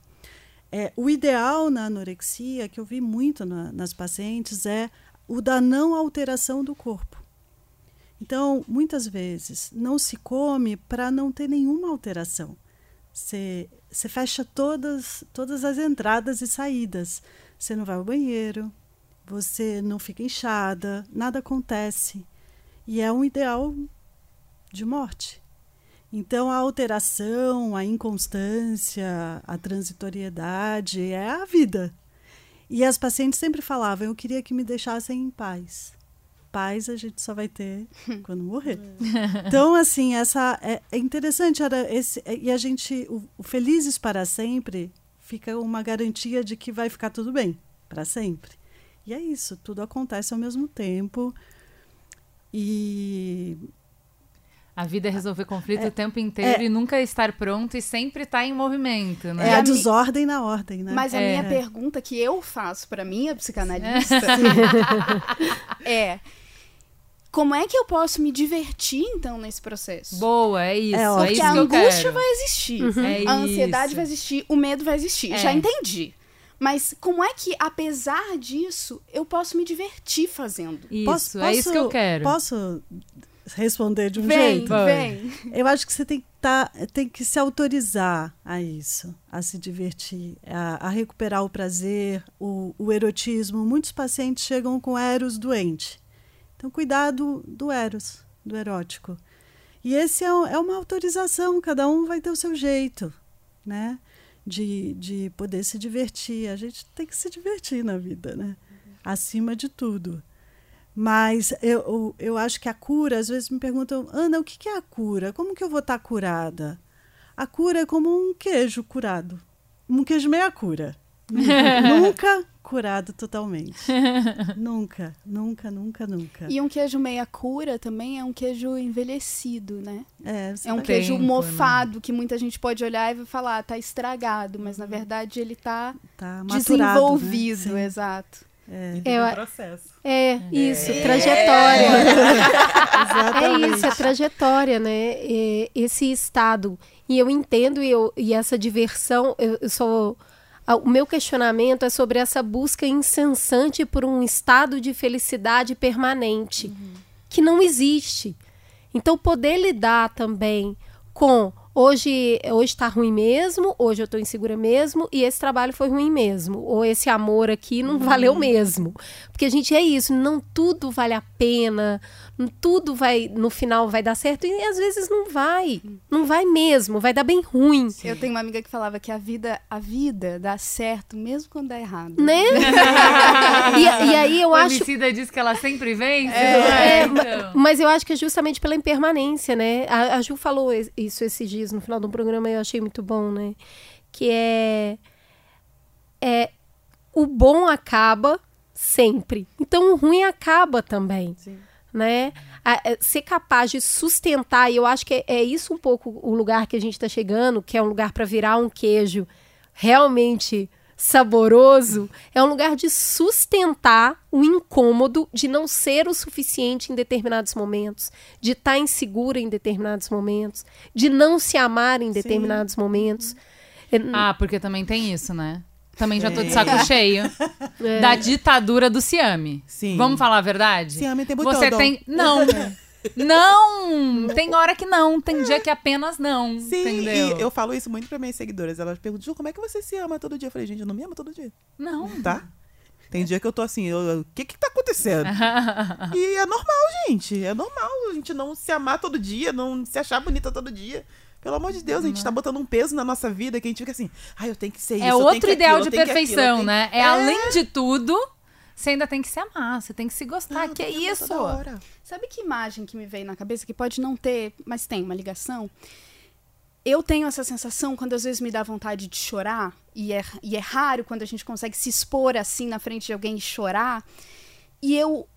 é, o ideal na anorexia, que eu vi muito na, nas pacientes, é o da não alteração do corpo. Então, muitas vezes, não se come para não ter nenhuma alteração. Você fecha todas, todas as entradas e saídas. Você não vai ao banheiro, você não fica inchada, nada acontece. E é um ideal de morte. Então, a alteração, a inconstância, a transitoriedade é a vida. E as pacientes sempre falavam: eu queria que me deixassem em paz. Paz a gente só vai ter quando morrer. então, assim, essa é, é interessante. Era esse, e a gente, o, o Felizes para Sempre, fica uma garantia de que vai ficar tudo bem para sempre. E é isso, tudo acontece ao mesmo tempo. E A vida é resolver conflito É, o tempo inteiro é. e nunca estar pronto e sempre estar em movimento, é, né? a a desordem na ordem, né? Mas a É. minha pergunta que eu faço pra minha psicanalista é: como é que eu posso me divertir então nesse processo? Boa, é isso. É É, ótimo. isso Porque a que eu angústia quero. vai existir, É a ansiedade isso. vai existir, o medo vai existir. É. Já entendi. Mas como é que, apesar disso, eu posso me divertir fazendo? Isso, é isso que eu quero. Posso responder de um Vem, jeito? Vem. Eu acho que você tem que, tá, tem que se autorizar a isso, a se divertir, a, a recuperar o prazer, o, o erotismo. Muitos pacientes chegam com eros doente. Então, cuidado do eros, do erótico. E esse é, é uma autorização, cada um vai ter o seu jeito, né? De, de poder se divertir. A gente tem que se divertir na vida, né? Acima de tudo. Mas eu, eu, acho que a cura, às vezes me perguntam, Ana, o que que é a cura? Como que eu vou estar curada? A cura é como um queijo curado. Um queijo meia cura. nunca curado totalmente. nunca, nunca, nunca, nunca. E um queijo meia cura também é um queijo envelhecido, né? É, É um queijo Tempo, né? mofado que muita gente pode olhar e vai falar, tá estragado, mas na verdade ele tá tá maturado, desenvolvido, né? Exato. É, É, um processo. é isso, trajetória. É isso, é trajetória, né? É esse estado. E eu entendo e, eu, e essa diversão, eu, eu sou. A- O meu questionamento é sobre essa busca incessante por um estado de felicidade permanente, que não existe. Então, poder lidar também com hoje hoje está ruim mesmo, hoje eu estou insegura mesmo e esse trabalho foi ruim mesmo, ou esse amor aqui não valeu mesmo. Porque a gente é isso, não tudo vale a pena, não tudo vai no final vai dar certo e às vezes não vai. Não vai mesmo, vai dar bem ruim. Eu tenho uma amiga que falava que a vida, a vida dá certo mesmo quando dá errado. Né? e, e aí eu o acho Emicida diz que ela sempre vence, É, é? ma- Então. Mas eu acho que é justamente pela impermanência, né? A, a Ju falou isso esses dias no final do programa eu achei muito bom, né? que é, é o bom acaba sempre. Então o ruim acaba também. Sim. Né? A- é, ser capaz de sustentar, e eu acho que é, é isso um pouco o lugar que a gente está chegando, que é um lugar para virar um queijo realmente saboroso, é um lugar de sustentar o incômodo de não ser o suficiente em determinados momentos, de estar insegura em determinados momentos, de não se amar em determinados momentos. É, Ah, porque também tem isso, né? Também já tô de saco É. cheio é, da ditadura do Ciame. Sim. Vamos falar a verdade? Ciame tem muito Você tem. Não! Não! Tem hora que não, tem dia que apenas não. Sim, entendeu? e eu falo isso muito pra minhas seguidoras. Elas perguntam, Ju, como é que você se ama todo dia? Eu falei, gente, eu não me amo todo dia, Não. tá? Tem dia que eu tô assim, o que que tá acontecendo? e é normal, gente. É normal a gente não se amar todo dia, não se achar bonita todo dia. Pelo amor de Deus, a gente tá botando um peso na nossa vida que a gente fica assim, ai, eu tenho que ser isso, É eu tenho outro ideal aquilo, de que aquilo, perfeição, tenho- né? É, além de tudo, você ainda tem que se amar, você tem que se gostar. Não, que é isso? Sabe que imagem que me veio na cabeça, que pode não ter, mas tem uma ligação? Eu tenho essa sensação quando às vezes me dá vontade de chorar, e é, e é raro quando a gente consegue se expor assim na frente de alguém e chorar. E eu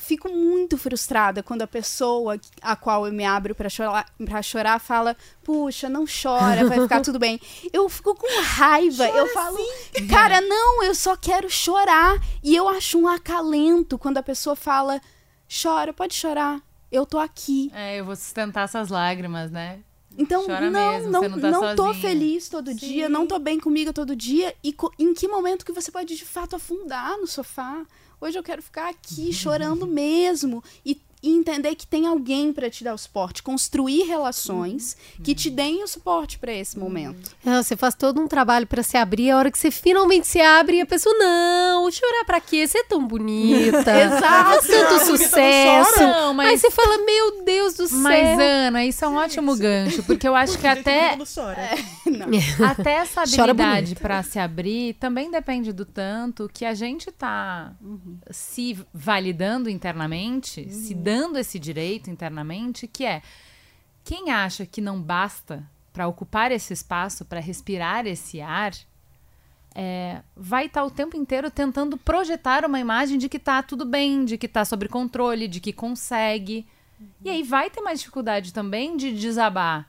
fico muito frustrada quando a pessoa a qual eu me abro pra chorar, pra chorar fala: Puxa, não chora, vai ficar tudo bem. Eu fico com raiva. eu falo: Cara, não, eu só quero chorar. E eu acho um acalento quando a pessoa fala: Chora, pode chorar. Eu tô aqui. É, eu vou sustentar essas lágrimas, né? Então, Chora não, mesmo, não, você não tá não tô feliz todo dia, não tô bem comigo todo dia. E co- em que momento que você pode, de fato, afundar no sofá? Hoje eu quero ficar aqui chorando mesmo. E, e entender que tem alguém pra te dar o suporte. Construir relações que te deem o suporte pra esse momento. Não, você faz todo um trabalho pra se abrir, a hora que você finalmente se abre e a pessoa, não, chorar pra quê? Você é tão bonita. Exato. Faz tanto não sucesso. chora. Não, mas- Aí você fala, meu Deus do Mas, céu. Ana, isso é um ótimo gancho, porque eu acho que até. Não. até essa habilidade pra se abrir também depende do tanto que a gente tá se validando internamente, se dando esse direito internamente, que é quem acha que não basta pra ocupar esse espaço, pra respirar esse ar, é, vai estar o tempo inteiro tentando projetar uma imagem de que tá tudo bem, de que tá sob controle, de que consegue. E aí vai ter mais dificuldade também de desabar.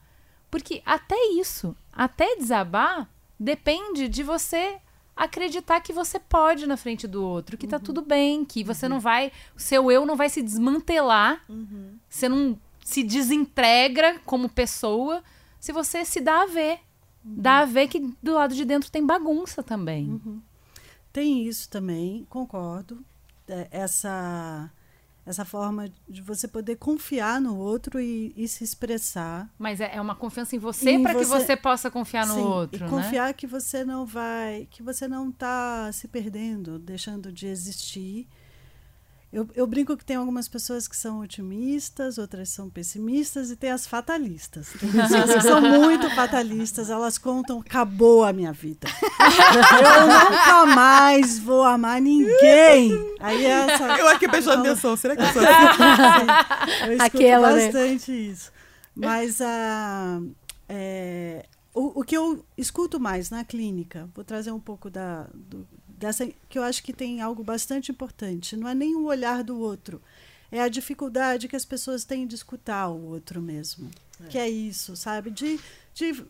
Porque até isso, até desabar, depende de você acreditar que você pode na frente do outro, que tá tudo bem, que você não vai. O seu eu não vai se desmantelar, você não se desintegra como pessoa se você se dá a ver. Dá a ver que do lado de dentro tem bagunça também. Tem isso também, concordo. É, Essa, essa forma de você poder confiar no outro e, e se expressar. Mas é é uma confiança em você para que você- possa confiar no Sim, outro, e né? confiar que você não vai, que você não está se perdendo, deixando de existir. Eu, eu brinco que tem algumas pessoas que são otimistas, outras são pessimistas e tem as fatalistas. Tem pessoas que são muito fatalistas, elas contam, acabou a minha vida. Eu nunca mais vou amar ninguém. Aí essa, Eu aqui prestando atenção, será que eu sou assim? eu escuto Aquela, né? bastante isso. Mas a, é, o, o que eu escuto mais na clínica, vou trazer um pouco da, do- dessa, que eu acho que tem algo bastante importante. Não é nem o olhar do outro, é a dificuldade que as pessoas têm de escutar o outro mesmo. Que é isso, sabe? De, de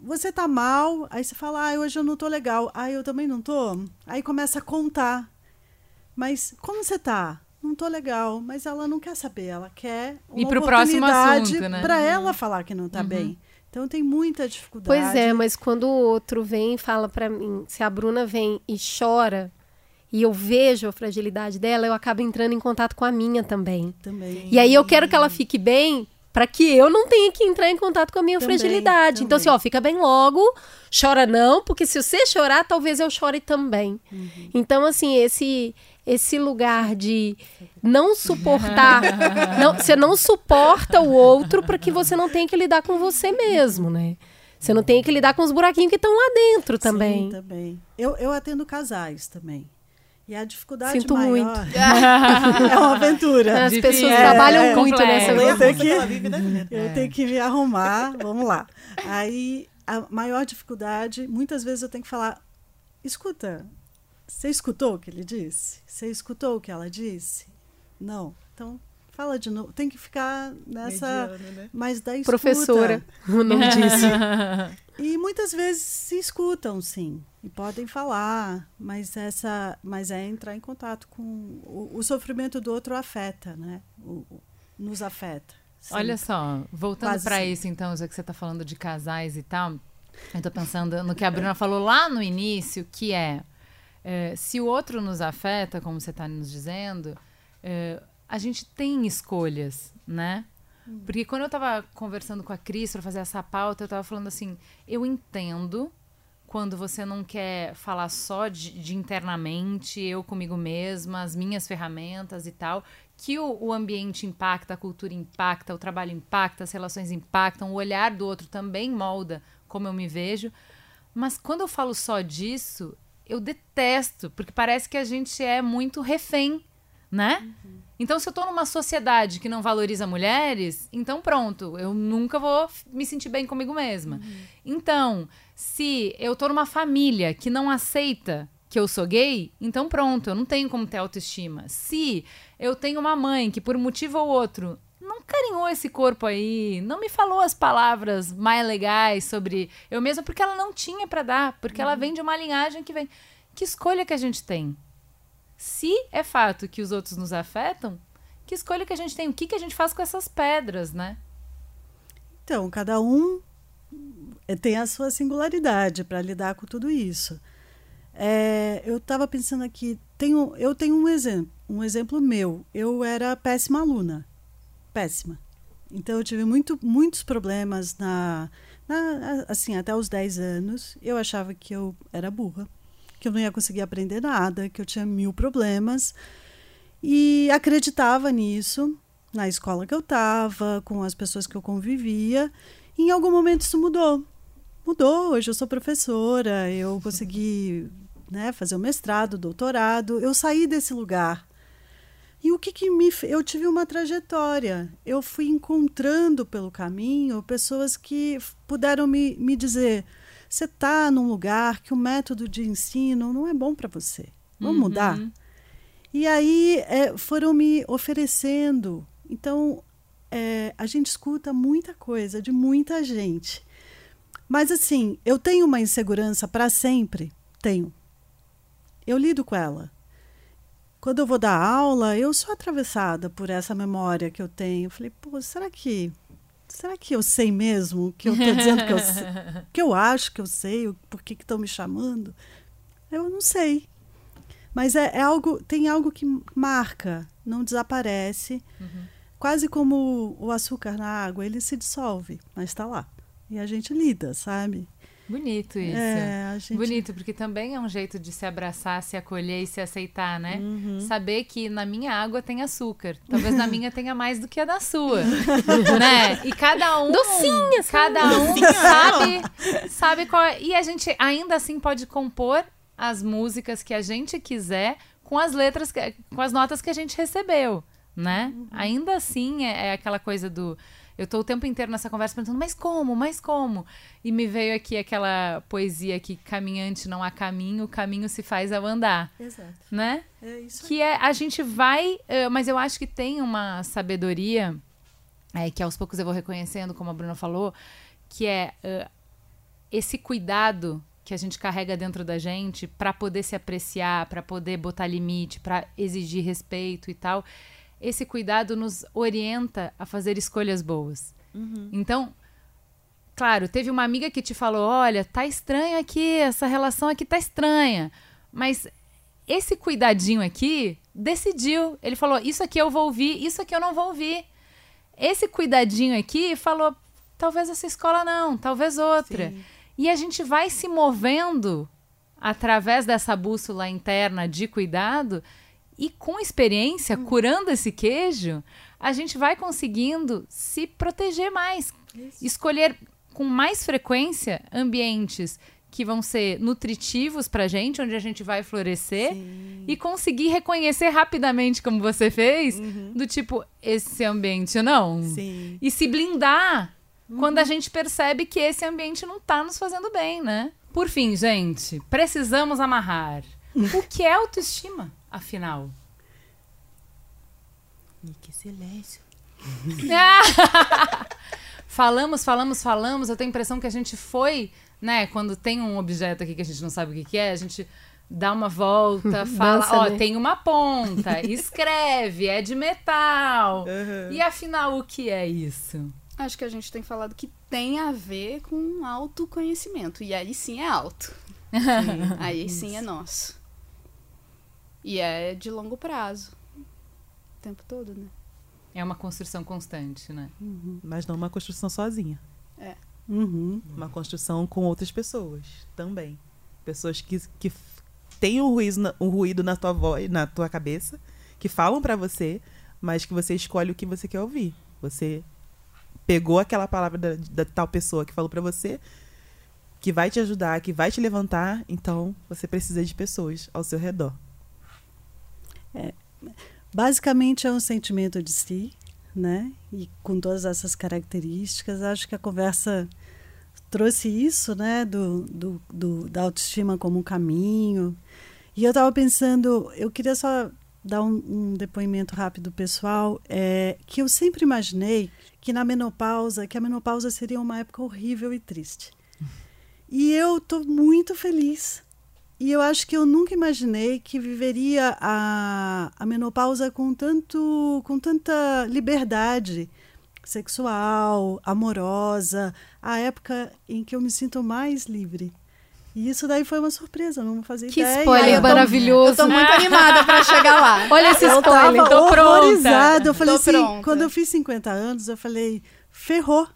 você tá mal, aí você fala, ah, hoje eu não tô legal. Ah, eu também não tô. Aí começa a contar. Mas como você tá? Não tô legal, mas ela não quer saber, ela quer uma Ir pro próximo oportunidade assunto, né? Pra ela falar que não tá bem. Então tem muita dificuldade. Pois é, mas quando o outro vem e fala pra mim, se a Bruna vem e chora, e eu vejo a fragilidade dela, eu acabo entrando em contato com a minha também. também. E aí eu quero que ela fique bem para que eu não tenha que entrar em contato com a minha Também, fragilidade. Então, também. assim, ó, fica bem logo, chora não, porque se você chorar, talvez eu chore também. Uhum. Então, assim, esse esse lugar de não suportar, não, você não suporta o outro para que você não tenha que lidar com você mesmo, né? Você não tem que lidar com os buraquinhos que estão lá dentro também. Sim, também. Eu, eu atendo casais também. E a dificuldade Sinto maior muito. é uma aventura. As Difícil. pessoas É, trabalham é, muito complexo. nessa Eu É tenho que- vive, né? Eu tenho que me arrumar, vamos lá. Aí a maior dificuldade, muitas vezes eu tenho que falar: escuta, você escutou o que ele disse? Você escutou o que ela disse? Não. Então, fala de novo. Tem que ficar nessa. Mediano, né? Mas da escuta. Professora, o nome disso. E muitas vezes se escutam, sim, e podem falar, mas essa, mas é entrar em contato com o, o sofrimento do outro afeta, né? O, o- nos afeta. Olha sempre. só, voltando sempre. isso, então, já que você tá falando de casais e tal, eu tô pensando no que a Bruna falou lá no início, que é, é, se o outro nos afeta, como você tá nos dizendo, é, a gente tem escolhas, né? Porque quando eu tava conversando com a Cris pra fazer essa pauta, eu tava falando assim, eu entendo quando você não quer falar só de, de internamente, eu comigo mesma, as minhas ferramentas e tal, que o, o ambiente impacta, a cultura impacta, o trabalho impacta, as relações impactam, o olhar do outro também molda como eu me vejo. Mas quando eu falo só disso, eu detesto, porque parece que a gente é muito refém, né? Então, se eu tô numa sociedade que não valoriza mulheres, então pronto, eu nunca vou me sentir bem comigo mesma. Então, se eu tô numa família que não aceita que eu sou gay, então pronto, eu não tenho como ter autoestima. Se eu tenho uma mãe que, por um motivo ou outro, não carinhou esse corpo aí, não me falou as palavras mais legais sobre eu mesma, porque ela não tinha pra dar, porque ela vem de uma linhagem que vem. Que escolha que a gente tem? Se é fato que os outros nos afetam, que escolha que a gente tem? O que, que a gente faz com essas pedras, né? Então, cada um eh, tem a sua singularidade para lidar com tudo isso. É, eu estava pensando aqui, tenho, eu tenho um exemplo, um exemplo meu. Eu era péssima aluna, péssima. Então eu tive muito, muitos problemas na, na, assim, até os 10 anos. Eu achava que eu era burra, que eu não ia conseguir aprender nada, que eu tinha mil problemas. E acreditava nisso na escola que eu estava, com as pessoas que eu convivia. E em algum momento isso mudou. Mudou. Hoje eu sou professora, eu consegui né, fazer o mestrado, doutorado. Eu saí desse lugar. E o que, que me. Eu tive uma trajetória. Eu fui encontrando pelo caminho pessoas que puderam me, me dizer: você está num lugar que o método de ensino não é bom para você. Vamos mudar? E aí é, foram me oferecendo. Então, é, a gente escuta muita coisa de muita gente. Mas, assim, eu tenho uma insegurança para sempre? Tenho. Eu lido com ela. Quando eu vou dar aula, eu sou atravessada por essa memória que eu tenho. Eu falei, pô, será que. Será que eu sei mesmo que eu estou dizendo que eu, sei, que eu acho que eu sei, por que que estão me chamando? Eu não sei. Mas é, é algo, tem algo que marca, não desaparece. Quase como o açúcar na água, ele se dissolve, mas está lá. E a gente lida, sabe? Bonito isso. É, gente... Bonito, porque também é um jeito de se abraçar, se acolher e se aceitar, né? Uhum. Saber que na minha água tem açúcar. Talvez na minha tenha mais do que a da sua. né? E cada um. Docinha, Cada um sabe, sabe qual é. E a gente ainda assim pode compor as músicas que a gente quiser com as letras, que- com as notas que a gente recebeu, né? Ainda assim é, é aquela coisa do. Eu tô o tempo inteiro nessa conversa perguntando, mas como? Mas como? E me veio aqui aquela poesia que caminhante não há caminho, o caminho se faz ao andar, Exato. né? É isso aí. Que é, a gente vai, eh, mas eu acho que tem uma sabedoria, eh, que aos poucos eu vou reconhecendo, como a Bruna falou, que é eh, esse cuidado que a gente carrega dentro da gente para poder se apreciar, para poder botar limite, para exigir respeito e tal. Esse cuidado nos orienta a fazer escolhas boas. Então, claro, teve uma amiga que te falou: olha, tá estranho aqui, essa relação aqui tá estranha. Mas esse cuidadinho aqui decidiu. Ele falou: Isso aqui eu vou ouvir, isso aqui eu não vou ouvir. Esse cuidadinho aqui falou: Talvez essa escola não, talvez outra. Sim. E a gente vai se movendo através dessa bússola interna de cuidado e com experiência, curando esse queijo, a gente vai conseguindo se proteger mais. Escolher com mais frequência ambientes que vão ser nutritivos pra gente, onde a gente vai florescer e conseguir reconhecer rapidamente, como você fez, do tipo, esse ambiente não. Sim. E se blindar quando a gente percebe que esse ambiente não tá nos fazendo bem, né? Por fim, gente, precisamos amarrar. O que é autoestima, afinal? E que silêncio. falamos, falamos, falamos. Eu tenho a impressão que a gente foi, né? Quando tem um objeto aqui que a gente não sabe o que, que é, a gente dá uma volta, fala, Dança, ó, né? tem uma ponta, escreve, é de metal. Uhum. E afinal, o que é isso? Acho que a gente tem falado que tem a ver com autoconhecimento. E aí sim é alto. aí sim é nosso. E é de longo prazo. O tempo todo, né? É uma construção constante, né? Mas não uma construção sozinha. Uhum. Uma construção com outras pessoas também. Pessoas que, que têm um ruído, na, um ruído na tua voz, na tua cabeça, que falam pra você, mas que você escolhe o que você quer ouvir. Você pegou aquela palavra da, da tal pessoa que falou pra você, que vai te ajudar, que vai te levantar, então você precisa de pessoas ao seu redor. Basicamente é um sentimento de si, né? E com todas essas características, acho que a conversa trouxe isso, né? Do, do, do- da autoestima como um caminho. E eu estava pensando, eu queria só dar um, um depoimento rápido pessoal, é, que eu sempre imaginei que na menopausa, que a menopausa seria uma época horrível e triste. E eu estou muito feliz. E eu acho que eu nunca imaginei que viveria a, a menopausa com, tanto, com tanta liberdade sexual, amorosa, a época em que eu me sinto mais livre. E isso daí foi uma surpresa, não fazia Que ideia. spoiler Eu tô- maravilhoso. Eu tô muito animada pra chegar lá. Olha esse eu spoiler. tava tô pronta. horrorizada. Eu falei Tô assim, pronta. quando eu fiz 50 anos, eu falei, ferrou,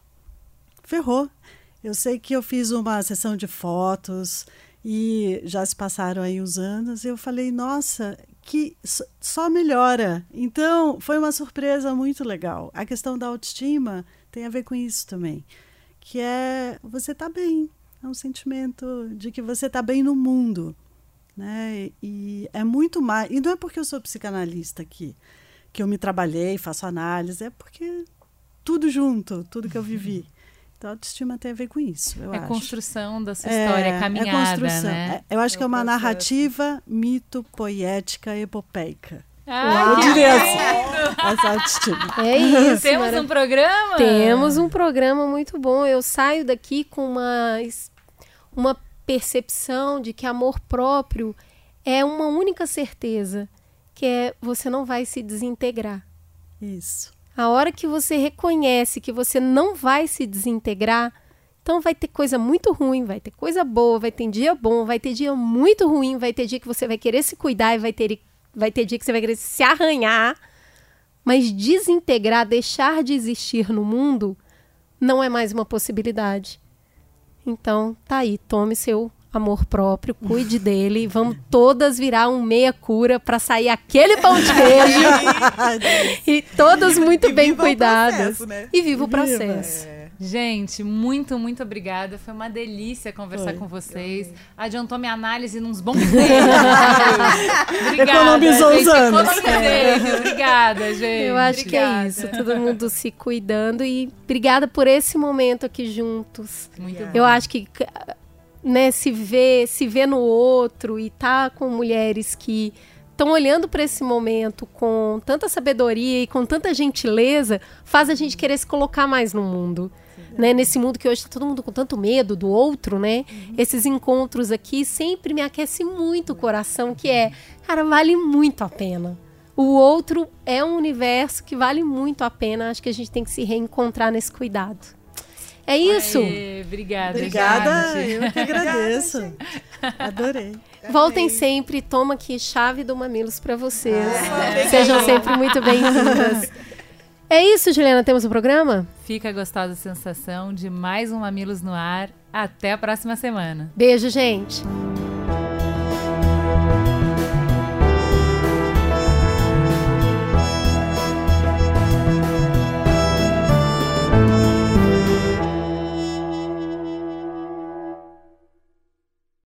ferrou. Eu sei que eu fiz uma sessão de fotos e já se passaram aí uns anos. Eu falei, nossa, que só melhora. Então, foi uma surpresa muito legal. A questão da autoestima tem a ver com isso também, que é você tá bem. É um sentimento de que você tá bem no mundo né? E é muito mais. E não é porque eu sou psicanalista aqui, que eu me trabalhei, faço análise, é porque tudo junto, tudo que eu vivi. Então, a autoestima tem a ver com isso, eu é acho. construção da sua história, é caminhada, né? É- eu acho É que é um uma processo. narrativa mito, poética, epopeica. Ai, eu diria assim, essa autoestima. É isso. Temos mara- um programa? Temos um programa muito bom. Eu saio daqui com uma, uma percepção de que amor próprio é uma única certeza, que é você não vai se desintegrar. Isso. A hora que você reconhece que você não vai se desintegrar, então vai ter coisa muito ruim, vai ter coisa boa, vai ter dia bom, vai ter dia muito ruim, vai ter dia que você vai querer se cuidar e vai ter, vai ter dia que você vai querer se arranhar. Mas desintegrar, deixar de existir no mundo, não é mais uma possibilidade. Então, tá aí, tome seu amor próprio, cuide dele, vamos todas virar um meia cura para sair aquele pão de queijo e todas muito E bem cuidadas. processo, né? E viva o Viva. processo. Gente, muito, muito obrigada. Foi uma delícia conversar Foi. com vocês. Adiantou minha análise nos bons tempos. obrigada. Economizou gente. os anos. Economizei. Obrigada, gente. Eu acho que é Obrigada. isso, todo mundo se cuidando e obrigada por esse momento aqui juntos. Muito bom. Eu acho que né, se ver, se ver no outro e tá com mulheres que estão olhando para esse momento com tanta sabedoria e com tanta gentileza, faz a gente querer se colocar mais no mundo. Né, nesse mundo que hoje está todo mundo com tanto medo do outro, né? Esses encontros aqui sempre me aquece muito o coração, que é, cara, vale muito a pena. O outro é um universo que vale muito a pena. Acho que a gente tem que se reencontrar nesse cuidado. É isso. Aê, obrigada, Obrigada, gente. eu que agradeço. Adorei. Voltem sempre, toma aqui chave do Mamilos para vocês. Sejam sempre muito bem-vindas. É isso, Juliana, temos o programa? Fica a gostosa sensação de mais um Mamilos no ar. Até a próxima semana. Beijo, gente.